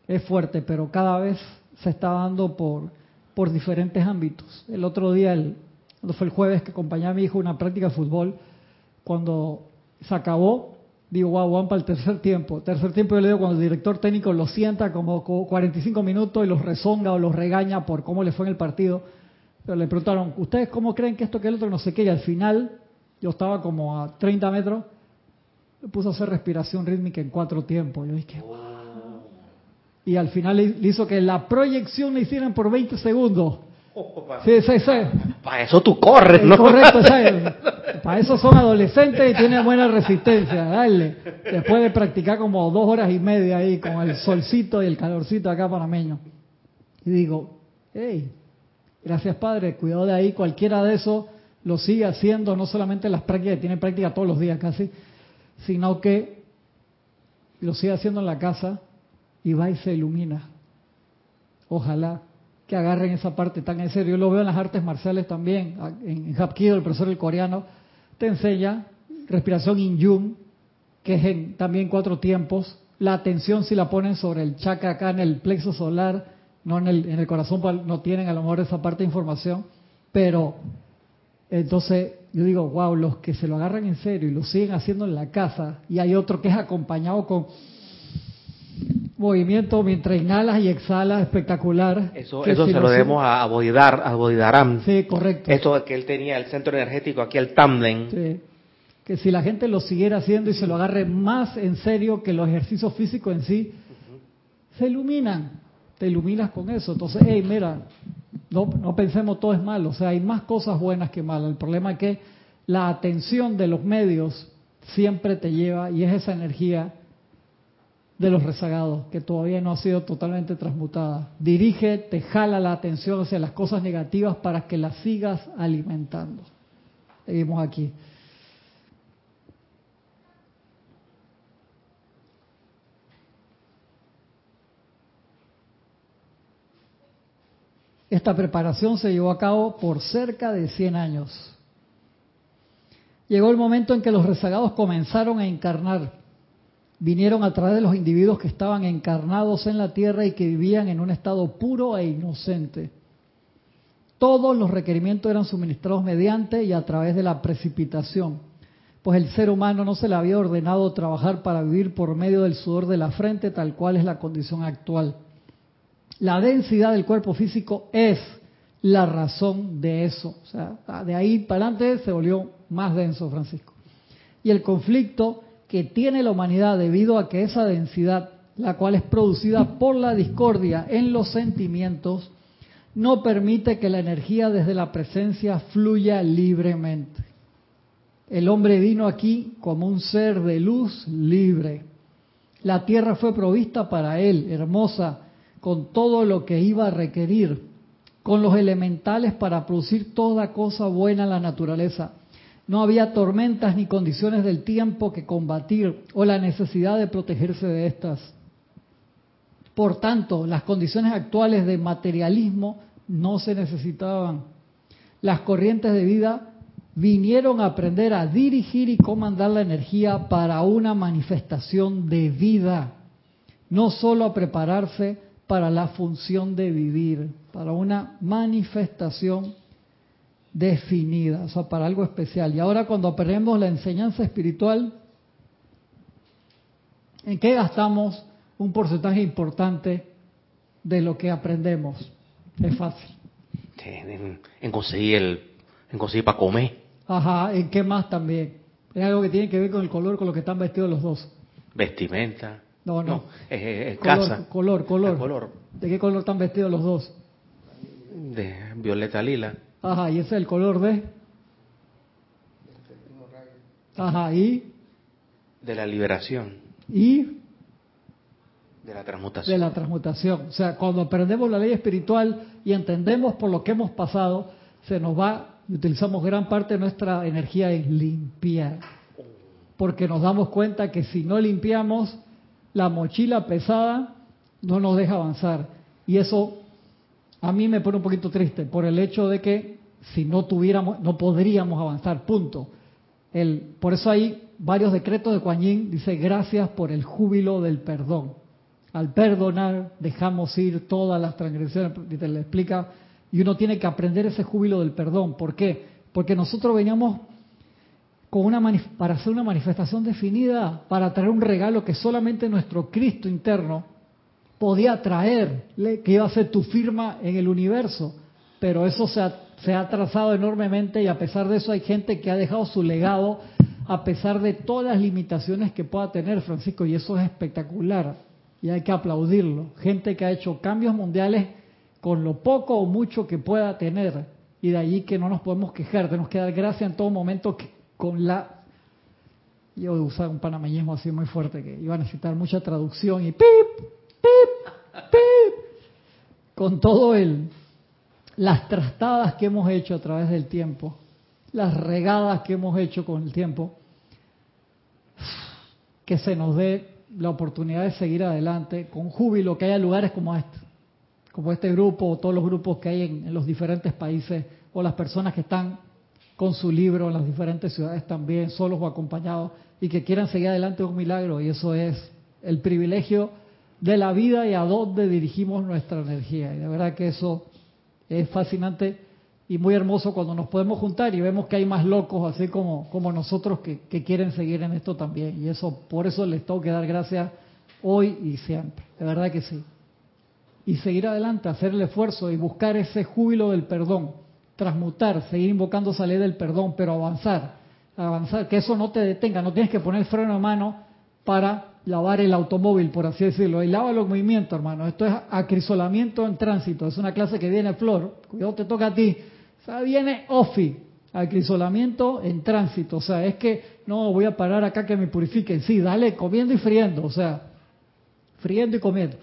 es fuerte, pero cada vez se está dando por, por diferentes ámbitos. El otro día, el, cuando fue el jueves que acompañé a mi hijo a una práctica de fútbol, cuando se acabó, digo, wow, van para el tercer tiempo. Tercer tiempo yo le digo cuando el director técnico lo sienta como 45 minutos y los rezonga o los regaña por cómo le fue en el partido pero le preguntaron, ¿ustedes cómo creen que esto que el otro no sé qué? Y al final, yo estaba como a 30 metros, le puso a hacer respiración rítmica en cuatro tiempos. Yo dije, Y al final le hizo que la proyección le hicieran por 20 segundos. Sí, sí, sí. Para eso tú corres, ¿no? Correcto, [laughs] para eso son adolescentes y tienen buena resistencia. Dale. Después de practicar como dos horas y media ahí con el solcito y el calorcito acá panameño. Y digo, hey, Gracias, Padre. Cuidado de ahí. Cualquiera de esos lo sigue haciendo, no solamente las prácticas, tiene práctica todos los días casi, sino que lo sigue haciendo en la casa y va y se ilumina. Ojalá que agarren esa parte tan en serio. Yo lo veo en las artes marciales también. En Hapkido, el profesor el coreano, te enseña respiración in que es también cuatro tiempos. La atención si la ponen sobre el chakra acá en el plexo solar no en el, en el corazón pues, no tienen a lo mejor esa parte de información, pero entonces yo digo, wow, los que se lo agarran en serio y lo siguen haciendo en la casa, y hay otro que es acompañado con movimiento mientras inhalas y exhalas, espectacular. Eso, eso se lo debemos a Bodhidar, a Bodhidaram. Sí, correcto. Esto que él tenía, el centro energético aquí, el Tamden. Sí. Que si la gente lo siguiera haciendo y se lo agarre más en serio que los ejercicios físicos en sí, se iluminan te iluminas con eso. Entonces, hey, mira, no, no pensemos todo es malo, o sea, hay más cosas buenas que malas. El problema es que la atención de los medios siempre te lleva, y es esa energía de los rezagados, que todavía no ha sido totalmente transmutada. Dirige, te jala la atención hacia las cosas negativas para que las sigas alimentando. Seguimos aquí. Esta preparación se llevó a cabo por cerca de 100 años. Llegó el momento en que los rezagados comenzaron a encarnar. Vinieron a través de los individuos que estaban encarnados en la tierra y que vivían en un estado puro e inocente. Todos los requerimientos eran suministrados mediante y a través de la precipitación, pues el ser humano no se le había ordenado trabajar para vivir por medio del sudor de la frente, tal cual es la condición actual. La densidad del cuerpo físico es la razón de eso. De ahí para adelante se volvió más denso, Francisco. Y el conflicto que tiene la humanidad debido a que esa densidad, la cual es producida por la discordia en los sentimientos, no permite que la energía desde la presencia fluya libremente. El hombre vino aquí como un ser de luz libre. La tierra fue provista para él, hermosa, con todo lo que iba a requerir, con los elementales para producir toda cosa buena en la naturaleza. No había tormentas ni condiciones del tiempo que combatir o la necesidad de protegerse de estas. Por tanto, las condiciones actuales de materialismo no se necesitaban. Las corrientes de vida vinieron a aprender a dirigir y comandar la energía para una manifestación de vida, no solo a prepararse para la función de vivir, para una manifestación definida, o sea, para algo especial. Y ahora cuando aprendemos la enseñanza espiritual, ¿en qué gastamos un porcentaje importante de lo que aprendemos? Es fácil. En, en conseguir el, en conseguir para comer. Ajá, ¿en qué más también? Es algo que tiene que ver con el color, con lo que están vestidos los dos. Vestimenta. No, no. es, es color, casa. color, color. Ah, color. ¿De qué color están vestidos los dos? De violeta lila. Ajá, y ese es el color de. Ajá, y. De la liberación. Y De la transmutación. de la transmutación. O sea, cuando aprendemos la ley espiritual y entendemos por lo que hemos pasado, se nos va y utilizamos gran parte de nuestra energía en limpiar. Porque nos damos cuenta que si no limpiamos, la mochila pesada no nos deja avanzar. Y eso a mí me pone un poquito triste por el hecho de que si no tuviéramos, no podríamos avanzar, punto. El, por eso hay varios decretos de Kuan Yin, dice gracias por el júbilo del perdón. Al perdonar dejamos ir todas las transgresiones, y te le explica, y uno tiene que aprender ese júbilo del perdón. ¿Por qué? Porque nosotros veníamos con una para hacer una manifestación definida, para traer un regalo que solamente nuestro Cristo interno podía traer, que iba a ser tu firma en el universo. Pero eso se se ha trazado enormemente y a pesar de eso hay gente que ha dejado su legado a pesar de todas las limitaciones que pueda tener Francisco y eso es espectacular. Y hay que aplaudirlo. Gente que ha hecho cambios mundiales con lo poco o mucho que pueda tener. Y de allí que no nos podemos quejar, tenemos que dar gracias en todo momento que con la yo a usar un panameñismo así muy fuerte que iba a necesitar mucha traducción y pip, pip, pip, con todo el las trastadas que hemos hecho a través del tiempo, las regadas que hemos hecho con el tiempo, que se nos dé la oportunidad de seguir adelante con júbilo, que haya lugares como este, como este grupo o todos los grupos que hay en, los diferentes países o las personas que están con su libro en las diferentes ciudades también, solos o acompañados, y que quieran seguir adelante un milagro. Y eso es el privilegio de la vida y a dónde dirigimos nuestra energía. Y de verdad que eso es fascinante y muy hermoso cuando nos podemos juntar y vemos que hay más locos, así como, como nosotros, que, que quieren seguir en esto también. Y eso, por eso les tengo que dar gracias hoy y siempre. De verdad que sí. Y seguir adelante, hacer el esfuerzo y buscar ese júbilo del perdón transmutar, seguir invocando esa ley del perdón, pero avanzar, avanzar, que eso no te detenga, no tienes que poner freno de mano para lavar el automóvil, por así decirlo, y lava los movimientos, hermano. Esto es acrisolamiento en tránsito, es una clase que viene Flor, cuidado te toca a ti, o sea, viene OFI, acrisolamiento en tránsito, o sea, es que no voy a parar acá que me purifiquen, sí, dale comiendo y friendo, o sea, friendo y comiendo.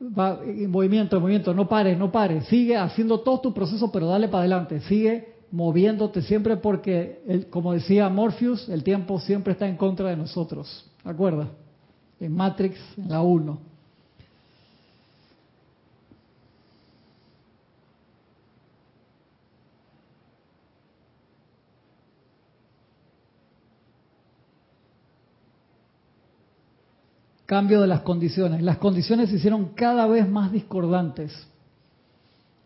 Va en movimiento, en movimiento, no pares, no pares, sigue haciendo todo tu proceso, pero dale para adelante, sigue moviéndote siempre porque, el, como decía Morpheus, el tiempo siempre está en contra de nosotros, ¿de acuerdo? En Matrix, en la 1. cambio de las condiciones. Las condiciones se hicieron cada vez más discordantes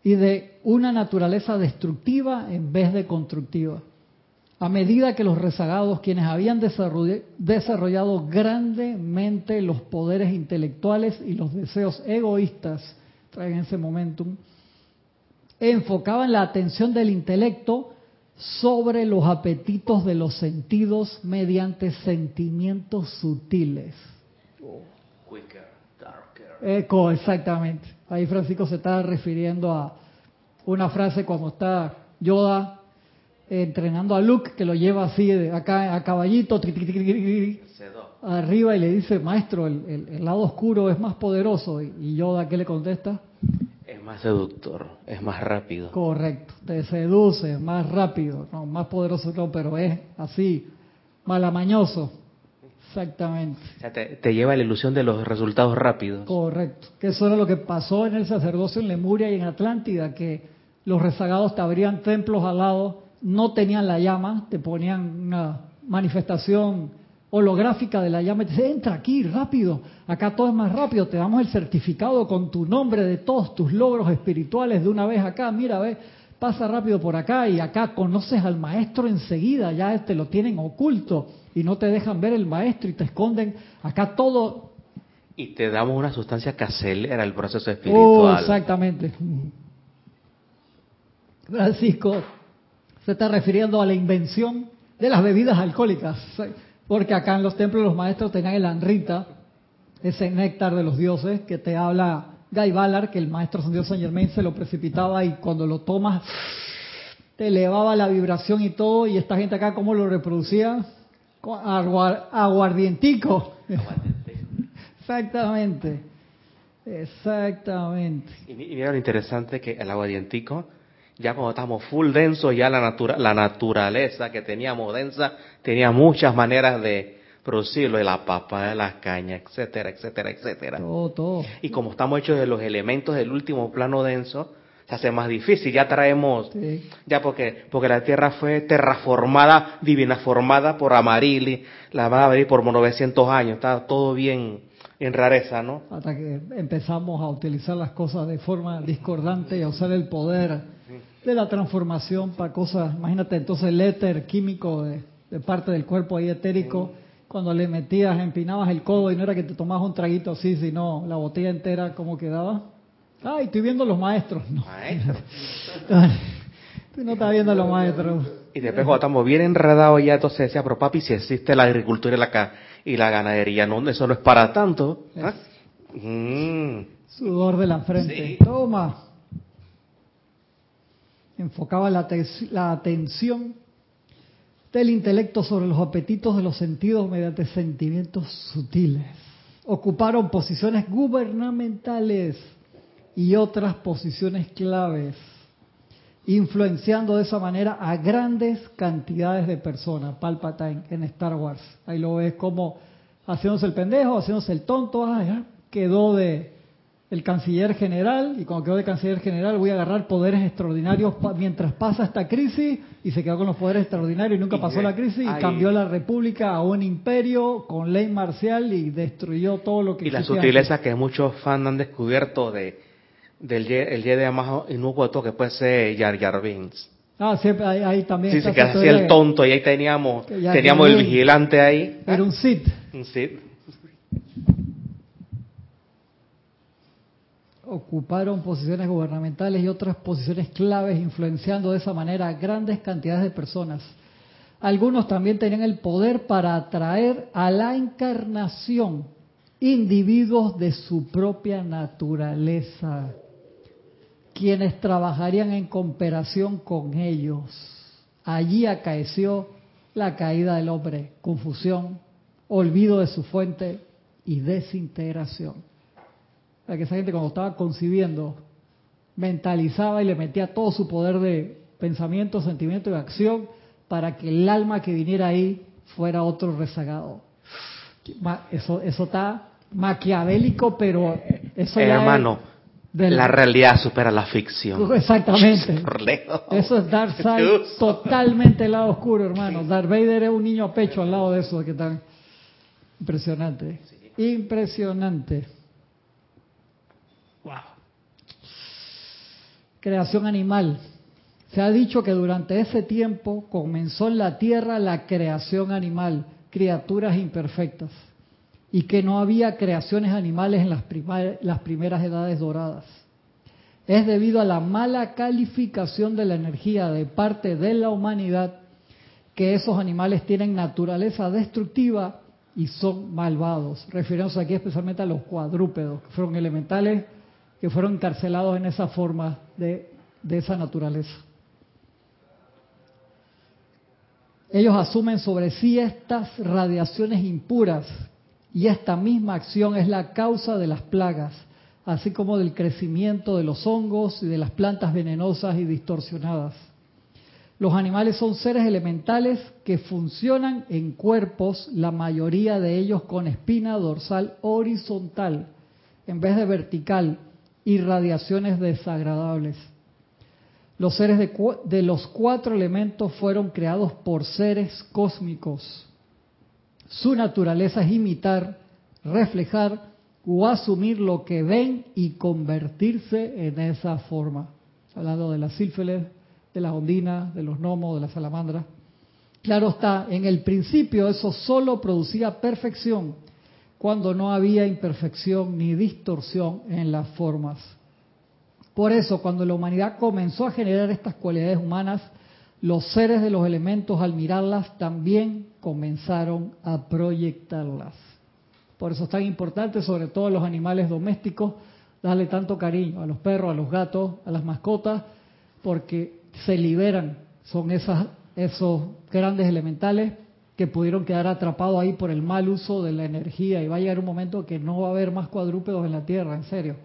y de una naturaleza destructiva en vez de constructiva. A medida que los rezagados, quienes habían desarrollado grandemente los poderes intelectuales y los deseos egoístas, traen ese momentum, enfocaban la atención del intelecto sobre los apetitos de los sentidos mediante sentimientos sutiles. Quicker, darker. Eco, exactamente. Ahí Francisco se está refiriendo a una frase cuando está Yoda entrenando a Luke, que lo lleva así de acá a caballito, arriba y le dice, maestro, el, el, el, lado oscuro es más poderoso. Y Yoda, ¿qué le contesta? Es más seductor, es más rápido. Correcto, te seduce más rápido, no, más poderoso no, pero es así, malamañoso. Exactamente. O sea, te, te lleva a la ilusión de los resultados rápidos. Correcto. Que eso era lo que pasó en el sacerdocio en Lemuria y en Atlántida, que los rezagados te abrían templos al lado, no tenían la llama, te ponían una manifestación holográfica de la llama y te dice, entra aquí rápido, acá todo es más rápido, te damos el certificado con tu nombre de todos tus logros espirituales de una vez acá, mira, ve, pasa rápido por acá y acá conoces al maestro enseguida, ya te lo tienen oculto y no te dejan ver el maestro y te esconden acá todo. Y te damos una sustancia que acelera el proceso Oh, espiritual. exactamente. Francisco se está refiriendo a la invención de las bebidas alcohólicas, porque acá en los templos los maestros tenían el anrita, ese néctar de los dioses que te habla Guy Ballard, que el maestro San Dios Saint Germain se lo precipitaba y cuando lo tomas te elevaba la vibración y todo, y esta gente acá cómo lo reproducía, aguardientico. Exactamente. Exactamente. Y, y mira lo interesante que el aguardientico, ya cuando estamos full denso, ya la, natura- la naturaleza que teníamos densa, tenía muchas maneras de producirlo, de la papa, de las cañas, etcétera, etcétera, etcétera. Todo, todo. Y como estamos hechos de los elementos del último plano denso, se hace más difícil, ya traemos, Sí. ya porque, porque la Tierra fue terraformada, divina formada por Amarili, la va a venir por 900 años, está todo bien en rareza, ¿no? Hasta que empezamos a utilizar las cosas de forma discordante y a usar el poder de la transformación para cosas. Imagínate entonces el éter químico de, de parte del cuerpo ahí etérico. Cuando le metías, empinabas el codo y no era que te tomabas un traguito así, sino la botella entera, ¿cómo quedaba? Ay, estoy viendo los maestros. No, [laughs] tú no estás viendo los maestros. Y después cuando estamos bien enredados ya, entonces decía, pero papi, si existe la agricultura y la, y la ganadería, no, eso no es para tanto. ¿ah? Mm. Sudor de la frente. Sí. Toma. Enfocaba la, la atención del intelecto sobre los apetitos de los sentidos mediante sentimientos sutiles. Ocuparon posiciones gubernamentales y otras posiciones claves, influenciando de esa manera a grandes cantidades de personas. Palpatine en Star Wars. Ahí lo ves como haciéndose el pendejo, haciéndose el tonto. Ah, ya, quedó de el canciller general y cuando quedó de canciller general voy a agarrar poderes extraordinarios pa- mientras pasa esta crisis y se quedó con los poderes extraordinarios y nunca Y pasó la crisis y cambió la república a un imperio con ley marcial y destruyó todo lo que Y la sutileza que muchos fans han descubierto de del el Jedi más inocuo que puede ser Jar Jar Binks. Ah, siempre ahí, ahí también. Sí, se así teoría el que tonto y ahí teníamos, Que Jar teníamos Jar el vigilante ahí. Era un Sith. Un Sith. Ocuparon posiciones gubernamentales y otras posiciones claves, influenciando de esa manera a grandes cantidades de personas. Algunos también tenían el poder para atraer a la encarnación individuos de su propia naturaleza, quienes trabajarían en cooperación con ellos. Allí acaeció la caída del hombre, confusión, olvido de su fuente y desintegración. O sea, que esa gente cuando estaba concibiendo, mentalizaba y le metía todo su poder de pensamiento, sentimiento y acción para que el alma que viniera ahí fuera otro rezagado. Eso, eso está maquiavélico, pero eso ya es del- la realidad supera la ficción. [laughs] Exactamente. [laughs] Eso es Dark [laughs] Side, totalmente el lado oscuro, hermano. Darth Vader es un niño a pecho al lado de eso, que tan impresionante. Impresionante. Wow. Creación animal. Se ha dicho que durante ese tiempo comenzó en la tierra la creación animal, criaturas imperfectas, y que no había creaciones animales en las, las primeras edades doradas es debido a la mala calificación de la energía de parte de la humanidad que esos animales tienen naturaleza destructiva y son malvados. Refiriéndose aquí especialmente a los cuadrúpedos, que fueron elementales, que fueron encarcelados en esa forma de esa naturaleza. Ellos asumen sobre sí estas radiaciones impuras y esta misma acción es la causa de las plagas, así como del crecimiento de los hongos y de las plantas venenosas y distorsionadas. Los animales son seres elementales que funcionan en cuerpos, la mayoría de ellos con espina dorsal horizontal en vez de vertical y radiaciones desagradables. Los seres de, de, los cuatro elementos fueron creados por seres cósmicos. Su naturaleza es imitar, reflejar o asumir lo que ven y convertirse en esa forma. Hablando de las sílfides, de las ondinas, de los gnomos, de las salamandras. Claro está, en el principio eso solo producía perfección, cuando no había imperfección ni distorsión en las formas. Por eso, cuando la humanidad comenzó a generar estas cualidades humanas, los seres de los elementos al mirarlas también comenzaron a proyectarlas. Por eso es tan importante, sobre todo a los animales domésticos, darle tanto cariño a los perros, a los gatos, a las mascotas, porque se liberan, son esas, esos grandes elementales que pudieron quedar atrapados ahí por el mal uso de la energía y va a llegar un momento que no va a haber más cuadrúpedos en la Tierra, en serio.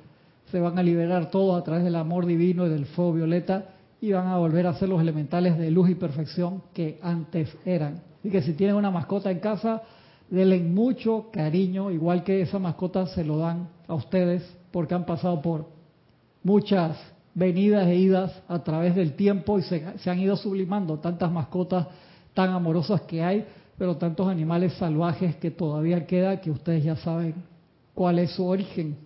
Se van a liberar todos a través del amor divino y del fuego violeta y van a volver a ser los elementales de luz y perfección que antes eran. Así que si tienen una mascota en casa, denle mucho cariño, igual que esa mascota se lo dan a ustedes porque han pasado por muchas venidas e idas a través del tiempo y se, se han ido sublimando tantas mascotas tan amorosas que hay, pero tantos animales salvajes que todavía queda que ustedes ya saben cuál es su origen.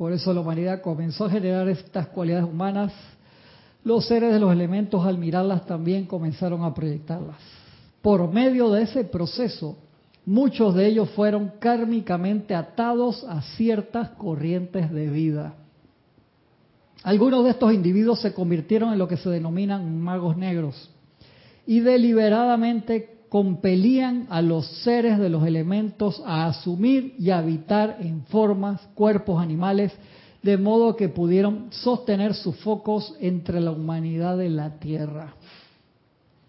Por eso la humanidad comenzó a generar estas cualidades humanas. Los seres de los elementos al mirarlas también comenzaron a proyectarlas. Por medio de ese proceso, muchos de ellos fueron kármicamente atados a ciertas corrientes de vida. Algunos de estos individuos se convirtieron en lo que se denominan magos negros y deliberadamente compelían a los seres de los elementos a asumir y habitar en formas, cuerpos animales, de modo que pudieron sostener sus focos entre la humanidad de la tierra.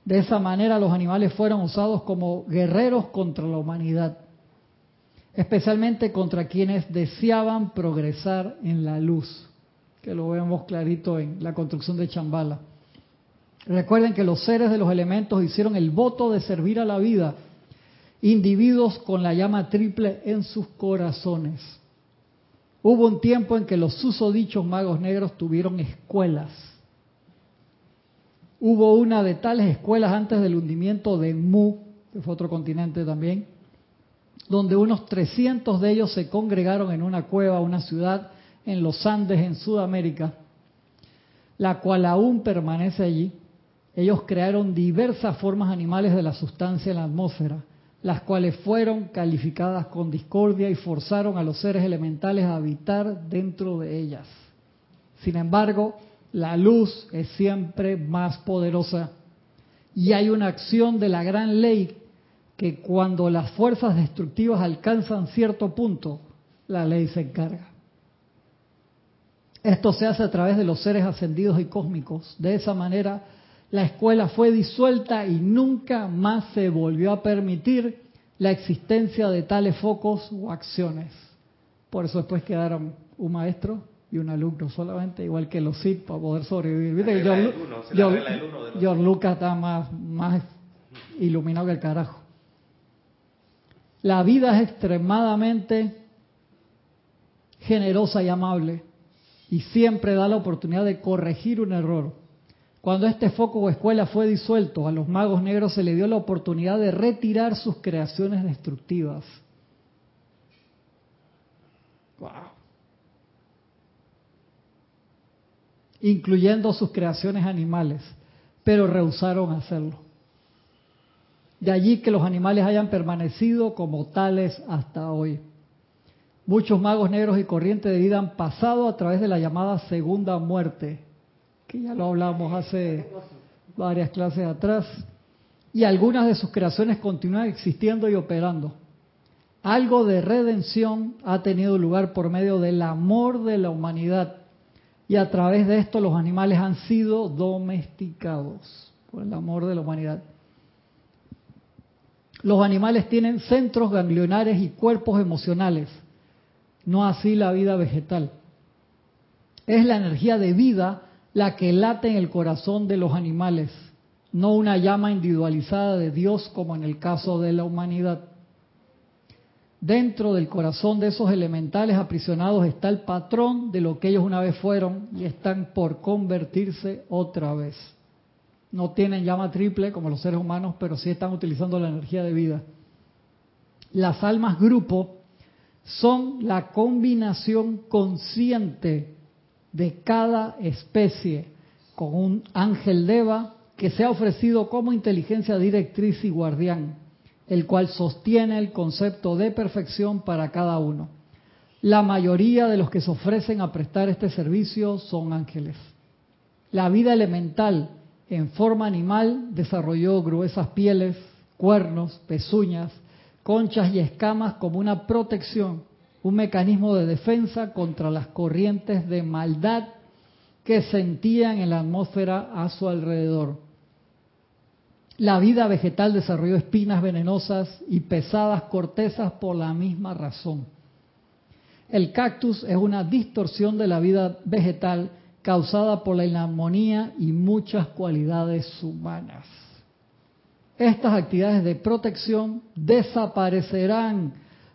De esa manera los animales fueron usados como guerreros contra la humanidad, especialmente contra quienes deseaban progresar en la luz, que lo vemos clarito en la construcción de Chambala. Recuerden que los seres de los elementos hicieron el voto de servir a la vida, individuos con la llama triple en sus corazones. Hubo un tiempo en que los susodichos magos negros tuvieron escuelas. Hubo una de tales escuelas antes del hundimiento de Mu, que fue otro continente también, donde unos 300 de ellos se congregaron en una cueva, una ciudad en los Andes, en Sudamérica, la cual aún permanece allí ellos crearon diversas formas animales de la sustancia en la atmósfera, las cuales fueron calificadas con discordia y forzaron a los seres elementales a habitar dentro de ellas. Sin embargo, la luz es siempre más poderosa y hay una acción de la gran ley que cuando las fuerzas destructivas alcanzan cierto punto, la ley se encarga. Esto se hace a través de los seres ascendidos y cósmicos. De esa manera, la escuela fue disuelta y nunca más se volvió a permitir la existencia de tales focos o acciones. Por eso después quedaron un maestro y un alumno solamente, igual que los SID para poder sobrevivir. ¿Viste? George, Lucas está más, más iluminado que el carajo. La vida es extremadamente generosa y amable y siempre da la oportunidad de corregir un error. Cuando este foco o escuela fue disuelto, a los magos negros se le dio la oportunidad de retirar sus creaciones destructivas. Wow. Incluyendo sus creaciones animales, pero rehusaron hacerlo. De allí que los animales hayan permanecido como tales hasta hoy. Muchos magos negros y corrientes de vida han pasado a través de la llamada segunda muerte, que ya lo hablamos hace varias clases atrás, y algunas de sus creaciones continúan existiendo y operando. Algo de redención ha tenido lugar por medio del amor de la humanidad y a través de esto los animales han sido domesticados. por el amor de la humanidad. Los animales tienen centros ganglionares y cuerpos emocionales, no así la vida vegetal. Es la energía de vida la que late en el corazón de los animales, no una llama individualizada de Dios como en el caso de la humanidad. Dentro del corazón de esos elementales aprisionados está el patrón de lo que ellos una vez fueron y están por convertirse otra vez. No tienen llama triple como los seres humanos, pero sí están utilizando la energía de vida. Las almas grupo son la combinación consciente de cada especie con un ángel deva que se ha ofrecido como inteligencia directriz y guardián el cual sostiene el concepto de perfección para cada uno. La mayoría de los que se ofrecen a prestar este servicio son ángeles. La vida elemental en forma animal desarrolló gruesas pieles, cuernos, pezuñas, conchas y escamas como una protección, un mecanismo de defensa contra las corrientes de maldad que sentían en la atmósfera a su alrededor. La vida vegetal desarrolló espinas venenosas y pesadas cortezas por la misma razón. El cactus es una distorsión de la vida vegetal causada por la inarmonía y muchas cualidades humanas. Estas actividades de protección desaparecerán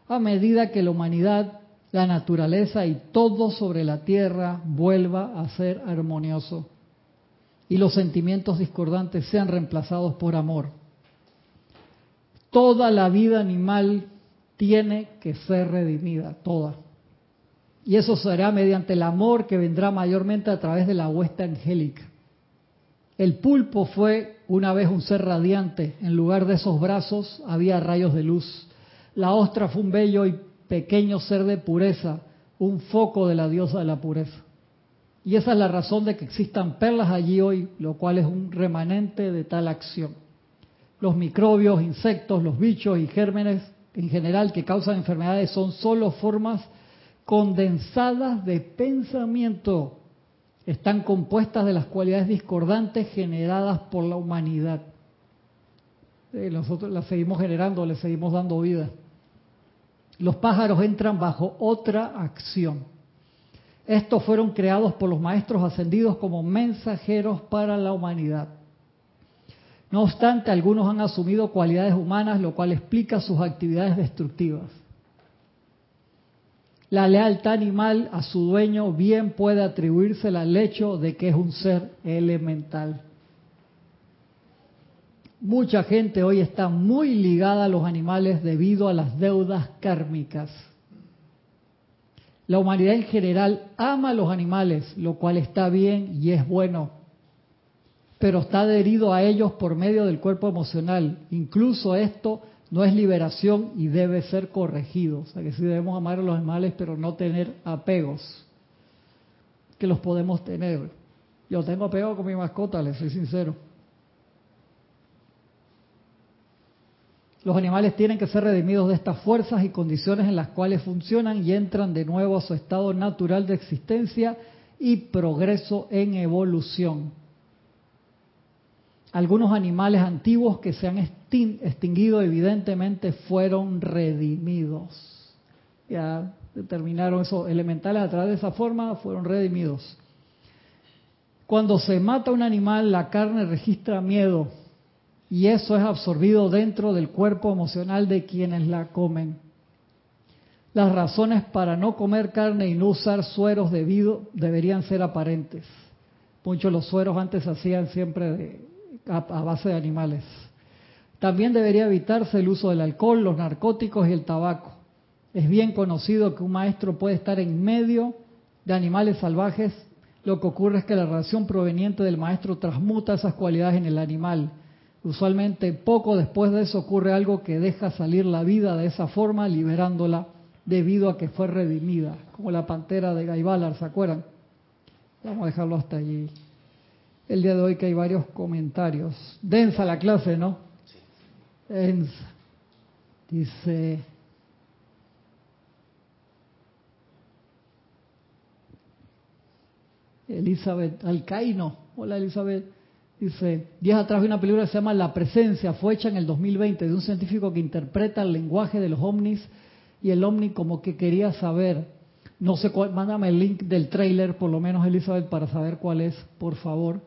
a medida que la humanidad, la naturaleza y todo sobre la tierra vuelva a ser armonioso y los sentimientos discordantes sean reemplazados por amor. Toda la vida animal tiene que ser redimida, toda. Y eso será mediante el amor que vendrá mayormente a través de la huesta angélica. El pulpo fue una vez un ser radiante, en lugar de esos brazos había rayos de luz. La ostra fue un bello y pequeño ser de pureza, un foco de la diosa de la pureza. Y esa es la razón de que existan perlas allí hoy, lo cual es un remanente de tal acción. Los microbios, insectos, los bichos y gérmenes en general que causan enfermedades son solo formas condensadas de pensamiento. Están compuestas de las cualidades discordantes generadas por la humanidad. Eh, nosotros las seguimos generando, les seguimos dando vida. Los pájaros entran bajo otra acción estos fueron creados por los maestros ascendidos como mensajeros para la humanidad. No obstante, algunos han asumido cualidades humanas, lo cual explica sus actividades destructivas. La lealtad animal a su dueño bien puede atribuirse al hecho de que es un ser elemental. Mucha gente hoy está muy ligada a los animales debido a las deudas kármicas. La humanidad en general ama a los animales, lo cual está bien y es bueno, pero está adherido a ellos por medio del cuerpo emocional. Incluso esto no es liberación y debe ser corregido. O sea que sí debemos amar a los animales, pero no tener apegos, que los podemos tener. Yo tengo apego con mi mascota, les soy sincero. Los animales tienen que ser redimidos de estas fuerzas y condiciones en las cuales funcionan y entran de nuevo a su estado natural de existencia y progreso en evolución. Algunos animales antiguos que se han extinguido evidentemente fueron redimidos. Ya determinaron esos elementales a través de esa forma, fueron redimidos. Cuando se mata un animal, la carne registra miedo, y eso es absorbido dentro del cuerpo emocional de quienes la comen. Las razones para no comer carne y no usar sueros debido deberían ser aparentes. Muchos los sueros antes se hacían siempre a, a base de animales. También debería evitarse el uso del alcohol, los narcóticos y el tabaco. Es bien conocido que un maestro puede estar en medio de animales salvajes. Lo que ocurre es que la radiación proveniente del maestro transmuta esas cualidades en el animal Usualmente poco después de eso ocurre algo que deja salir la vida de esa forma, liberándola debido a que fue redimida, como la pantera de Gaibalar, ¿se acuerdan? Vamos a dejarlo hasta allí. El día de hoy que hay varios comentarios. Densa la clase, ¿no? Sí. Densa. Dice... Elizabeth Alcaino. Hola Elizabeth. Dice, días atrás vi una película que se llama La Presencia, fue hecha en el 2020 de un científico que interpreta el lenguaje de los ovnis y el ovni como que quería saber. No sé cuál, mándame el link del trailer, por lo menos Elizabeth, para saber cuál es, por favor.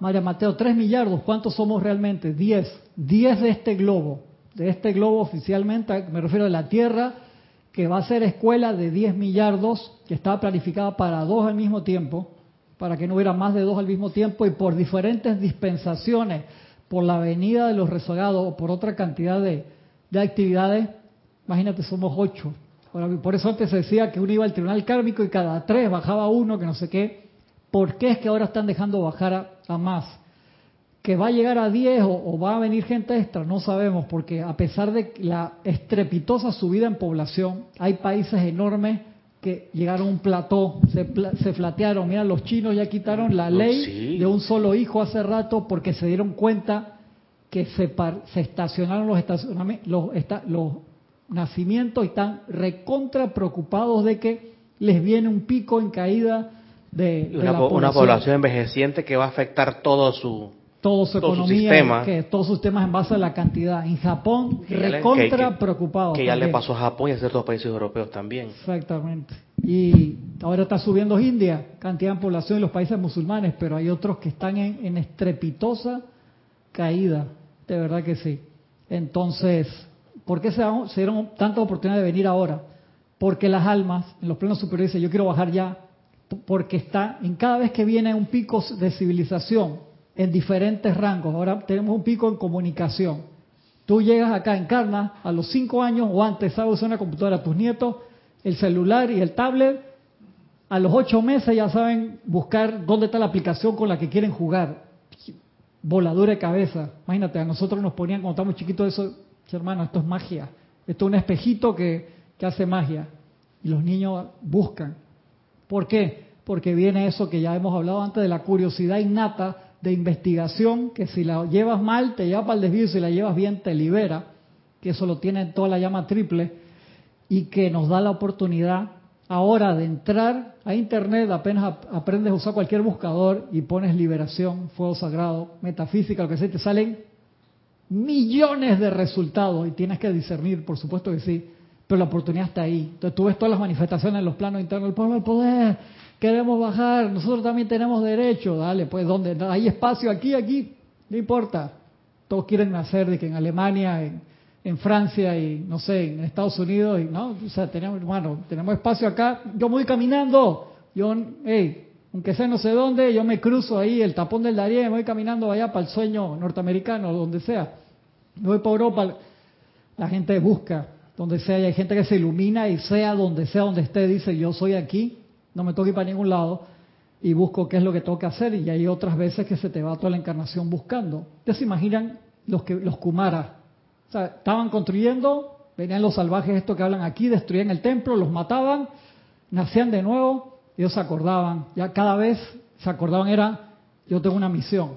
María Mateo, tres millardos, ¿cuántos somos realmente? Diez. Diez de este globo. De este globo oficialmente, me refiero a la Tierra, que va a ser escuela de diez millardos, que estaba planificada para dos al mismo tiempo, para que no hubiera más de dos al mismo tiempo, y por diferentes dispensaciones, por la venida de los rezagados o por otra cantidad de, de actividades, imagínate, somos ocho. Ahora, por eso antes se decía que uno iba al tribunal kármico y cada tres bajaba uno, que no sé qué. ¿Por qué es que ahora están dejando bajar a más? Que va a llegar a 10 o, o, va a venir gente extra, no sabemos, porque a pesar de la estrepitosa subida en población, hay países enormes que llegaron a un plató, se, se flatearon. Mira, los chinos ya quitaron la ley sí. de un solo hijo hace rato porque se dieron cuenta que se, par, se estacionaron los, estacionamientos, los, esta, los nacimientos y están recontra preocupados de que les viene un pico en caída de, de una, la una, población envejeciente que va a afectar todo su todo su todo economía, su sistema. que todos sus temas en base a la cantidad. En Japón, recontra que, preocupado. Que ya también. le pasó a Japón y a ciertos países europeos también. Exactamente. Y ahora está subiendo India, cantidad de población en los países musulmanes, pero hay otros que están en, en estrepitosa caída. De verdad que sí. Entonces, ¿por qué se, se dieron tantas oportunidades de venir ahora? Porque las almas en los planos superiores dicen, yo quiero bajar ya, porque está en cada vez que viene un pico de civilización en diferentes rangos. Ahora tenemos un pico en comunicación. Tú llegas acá, encarnas, a los cinco años o antes sabes usar una computadora, tus nietos, el celular y el tablet, a los ocho meses ya saben buscar dónde está la aplicación con la que quieren jugar. Voladura de cabeza. Imagínate, a nosotros nos ponían cuando estábamos chiquitos eso, hermano, esto es magia. Esto es un espejito que, que hace magia. Y los niños buscan. ¿Por qué? Porque viene eso que ya hemos hablado antes de la curiosidad innata de investigación, que si la llevas mal te lleva para el desvío y si la llevas bien te libera, que eso lo tiene toda la llama triple, y que nos da la oportunidad ahora de entrar a Internet, apenas aprendes a usar cualquier buscador y pones liberación, fuego sagrado, metafísica, lo que sea, te salen millones de resultados y tienes que discernir, por supuesto que sí, pero la oportunidad está ahí. Entonces tú ves todas las manifestaciones en los planos internos, el pueblo del poder, queremos bajar, nosotros también tenemos derecho, dale, pues donde hay espacio aquí, aquí, no importa. Todos quieren nacer de que en Alemania, en, en, Francia y no sé, en Estados Unidos, y no, o sea, tenemos, hermano, tenemos espacio acá, yo voy caminando, yo, hey, aunque sea no sé dónde, yo me cruzo ahí el tapón del Darién, voy caminando allá para el sueño norteamericano, donde sea. Me voy para Europa, la gente busca donde sea, y hay gente que se ilumina y sea donde sea donde esté, dice, yo soy aquí, no me tengo ir para ningún lado y busco qué es lo que tengo que hacer y hay otras veces que se te va toda la encarnación buscando. ¿Ustedes se imaginan los que los Kumara? O sea, estaban construyendo, venían los salvajes estos que hablan aquí, destruían el templo, los mataban, nacían de nuevo, ellos se acordaban, ya cada vez se acordaban era, yo tengo una misión,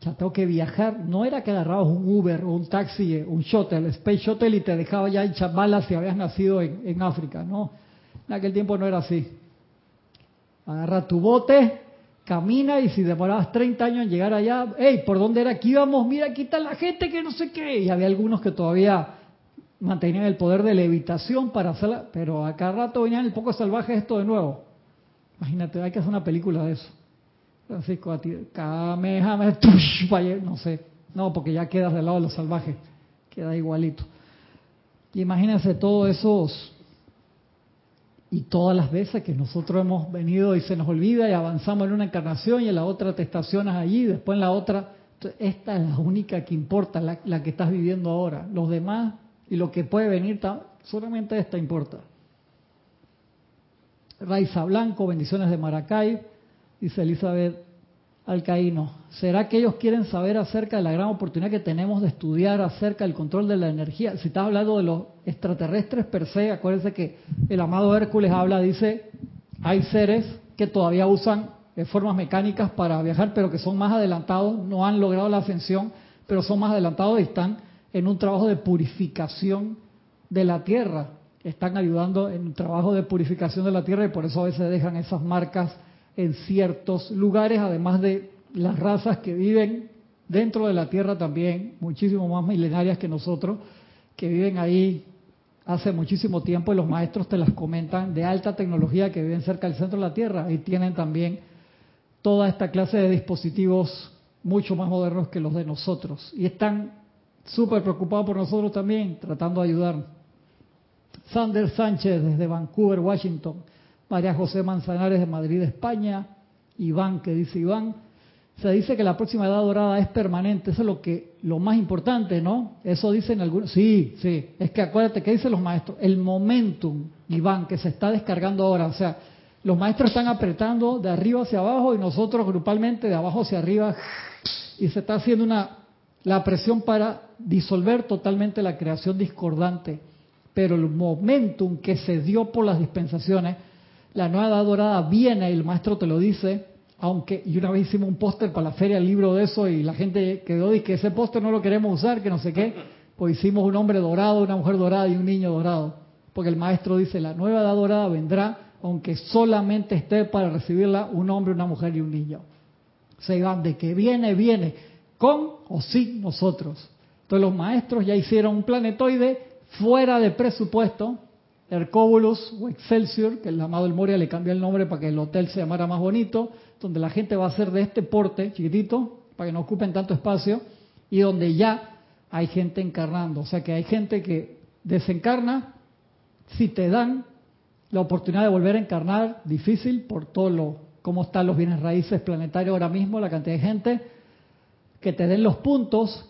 ya tengo que viajar, no era que agarrabas un Uber o un taxi, un shuttle, Space Shuttle y te dejaba ya en Chambala si habías nacido en, en África, no, en aquel tiempo no era así agarra tu bote, camina y si demorabas 30 años en llegar allá, hey, ¿por dónde era que íbamos? Mira, aquí está la gente que no sé qué. Y había algunos que todavía mantenían el poder de levitación para hacerla, pero a cada rato venían el poco salvaje esto de nuevo. Imagínate, hay que hacer una película de eso. Francisco, a ti, Kamehame, no sé, no, porque ya quedas del lado de los salvajes, queda igualito. Y imagínense todos esos y todas las veces que nosotros hemos venido y se nos olvida y avanzamos en una encarnación y en la otra te estacionas allí, después en la otra, esta es la única que importa, la, la que estás viviendo ahora. Los demás y lo que puede venir, solamente esta importa. Raiza Blanco, bendiciones de Maracay, dice Elizabeth Alcaíno. ¿Será que ellos quieren saber acerca de la gran oportunidad que tenemos de estudiar acerca del control de la energía? Si estás hablando de los extraterrestres per se, acuérdense que el amado Hércules habla, dice, hay seres que todavía usan formas mecánicas para viajar, pero que son más adelantados, no han logrado la ascensión, pero son más adelantados y están en un trabajo de purificación de la tierra. Están ayudando en un trabajo de purificación de la tierra y por eso a veces dejan esas marcas en ciertos lugares, además de las razas que viven dentro de la Tierra también, muchísimo más milenarias que nosotros, que viven ahí hace muchísimo tiempo y los maestros te las comentan de alta tecnología que viven cerca del centro de la Tierra y tienen también toda esta clase de dispositivos mucho más modernos que los de nosotros y están súper preocupados por nosotros también, tratando de ayudar. Sander Sánchez desde Vancouver, Washington, María José Manzanares de Madrid, España, Iván, que dice Iván, se dice que la próxima edad dorada es permanente, eso es lo que lo más importante, ¿no? Eso dicen algunos. Sí, sí, es que acuérdate que dicen los maestros, el momentum, Iván, que se está descargando ahora, o sea, los maestros están apretando de arriba hacia abajo y nosotros grupalmente de abajo hacia arriba. Y se está haciendo una la presión para disolver totalmente la creación discordante. Pero el momentum que se dio por las dispensaciones, la nueva edad dorada viene, y el maestro te lo dice, aunque, y una vez hicimos un póster para la feria, el libro de eso, y la gente quedó y que ese póster no lo queremos usar, que no sé qué, pues hicimos un hombre dorado, una mujer dorada y un niño dorado. Porque el maestro dice, la nueva edad dorada vendrá, aunque solamente esté para recibirla un hombre, una mujer y un niño. Se van de que viene, viene, con o sin nosotros. Entonces los maestros ya hicieron un planetoide fuera de presupuesto, Hercóbulus o Excelsior, que el amado El Moria le cambió el nombre para que el hotel se llamara más bonito, donde la gente va a ser de este porte chiquitito, para que no ocupen tanto espacio, y donde ya hay gente encarnando. O sea que hay gente que desencarna, si te dan la oportunidad de volver a encarnar, difícil por todo lo, cómo están los bienes raíces planetarios ahora mismo, la cantidad de gente, que te den los puntos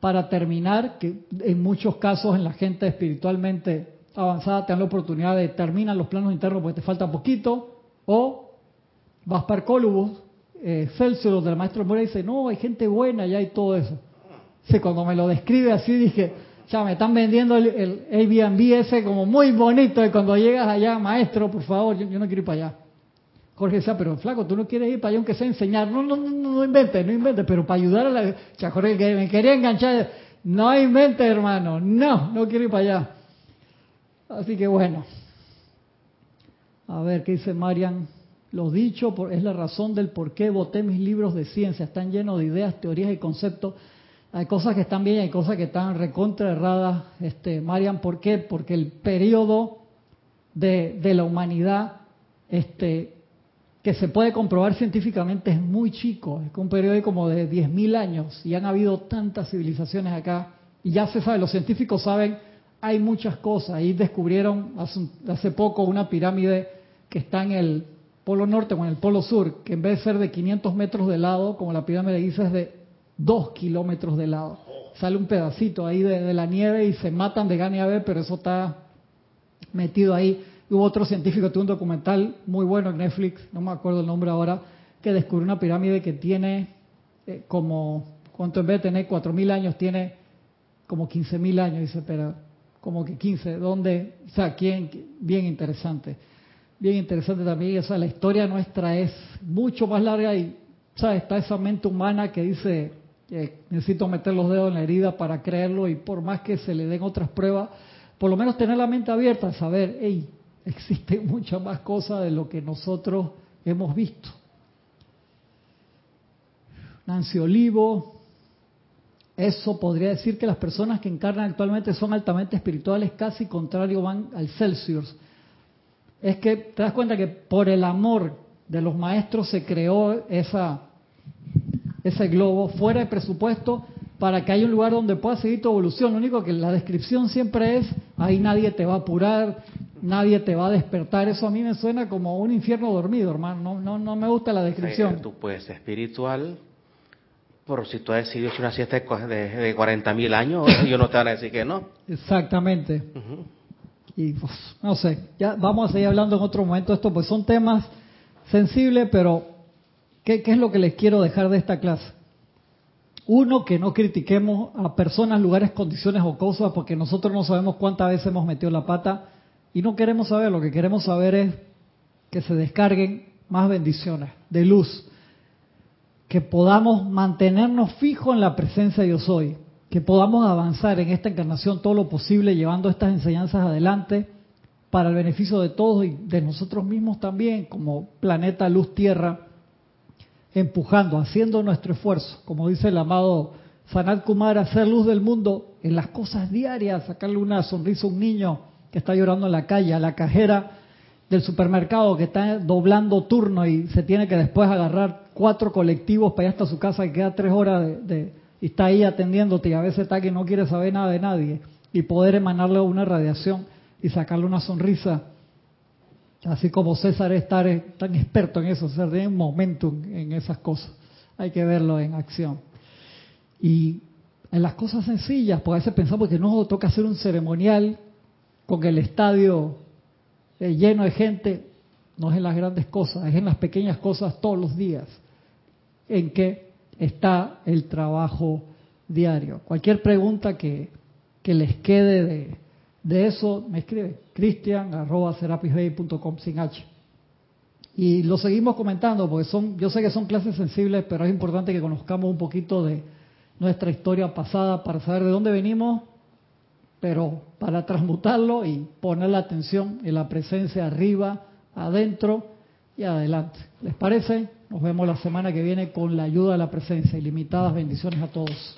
para terminar, que en muchos casos en la gente espiritualmente avanzada te dan la oportunidad de terminar los planos internos porque te falta poquito, o Vaspar Colubus, eh, Celsius del maestro Mora dice, no, hay gente buena ya y todo eso. Sí, cuando me lo describe así dije, ya me están vendiendo el, el Airbnb ese como muy bonito y cuando llegas allá, maestro, por favor, yo, no quiero ir para allá. Jorge decía, pero flaco, tú no quieres ir para allá aunque sea enseñar. No, no, no, no inventes, no inventes, pero para ayudar a la... Ya, Jorge, me quería enganchar, no inventes, hermano, no, no quiero ir para allá. Así que bueno. A ver, ¿qué dice Marian? Lo dicho es la razón del por qué voté mis libros de ciencia. Están llenos de ideas, teorías y conceptos. Hay cosas que están bien y hay cosas que están recontra erradas. Este, Marian, ¿por qué? Porque el periodo de, de la humanidad este, que se puede comprobar científicamente es muy chico. Es un periodo de como de 10.000 años y han habido tantas civilizaciones acá. Y ya se sabe, los científicos saben, hay muchas cosas. Ahí descubrieron hace, hace poco una pirámide que está en el polo norte o en el polo sur, que en vez de ser de 500 metros de lado, como la pirámide de Giza es de 2 kilómetros de lado. Sale un pedacito ahí de, la nieve y se matan de gana a ver, pero eso está metido ahí. Hubo otro científico, tuvo un documental muy bueno en Netflix, no me acuerdo el nombre ahora, que descubrió una pirámide que tiene eh, como, ¿cuánto en vez de tener 4.000 años? Tiene como 15.000 años, dice, pero como que 15, ¿dónde? O sea, ¿quién? Bien interesante bien interesante también. O sea, la historia nuestra es mucho más larga y ¿sabes? está esa mente humana que dice, que necesito meter los dedos en la herida para creerlo y por más que se le den otras pruebas, por lo menos tener la mente abierta, saber, hey, existe [laughs] mucha más cosas de lo que nosotros hemos visto. Nancy Olivo, eso podría decir que las personas que encarnan actualmente son altamente espirituales, casi contrario van al Celsius es que te das cuenta que por el amor de los maestros se creó esa, ese globo fuera de presupuesto para que haya un lugar donde pueda seguir tu evolución. Lo único que la descripción siempre es, ahí nadie te va a apurar, nadie te va a despertar. Eso a mí me suena como un infierno dormido, hermano. No, no, no me gusta la descripción. tú puedes ser espiritual, por si tú has decidido una siesta de, de 40 mil años, ellos no te van a decir que no. Exactamente. Y pues, no sé, ya vamos a seguir hablando en otro momento de esto, pues son temas sensibles, pero ¿qué, es lo que les quiero dejar de esta clase? Uno, que no critiquemos a personas, lugares, condiciones o cosas, porque nosotros no sabemos cuántas veces hemos metido la pata y no queremos saber, lo que queremos saber es que se descarguen más bendiciones de luz, que podamos mantenernos fijos en la presencia de yo soy, que podamos avanzar en esta encarnación todo lo posible llevando estas enseñanzas adelante para el beneficio de todos y de nosotros mismos también, como planeta luz tierra, empujando, haciendo nuestro esfuerzo, como dice el amado Sanat Kumar, hacer luz del mundo en las cosas diarias, sacarle una sonrisa a un niño que está llorando en la calle, a la cajera del supermercado que está doblando turno y se tiene que después agarrar cuatro colectivos para ir hasta su casa y queda tres horas de, y está ahí atendiéndote y a veces está que no quiere saber nada de nadie y poder emanarle una radiación y sacarle una sonrisa así como César es tan, experto en eso, sea, tiene un momentum en esas cosas, hay que verlo en acción. Y en las cosas sencillas, pues a veces pensamos que no toca hacer un ceremonial con el estadio eh, lleno de gente, no es en las grandes cosas, es en las pequeñas cosas todos los días, en que está el trabajo diario. Cualquier pregunta que, que les quede de, de eso, me escribe cristian arroba sin H. Y lo seguimos comentando, porque son, yo sé que son clases sensibles, pero es importante que conozcamos un poquito de nuestra historia pasada para saber de dónde venimos, pero para transmutarlo y poner la atención en la presencia arriba, adentro y adelante. ¿Les parece? Nos vemos la semana que viene con la ayuda de la presencia. Ilimitadas bendiciones a todos.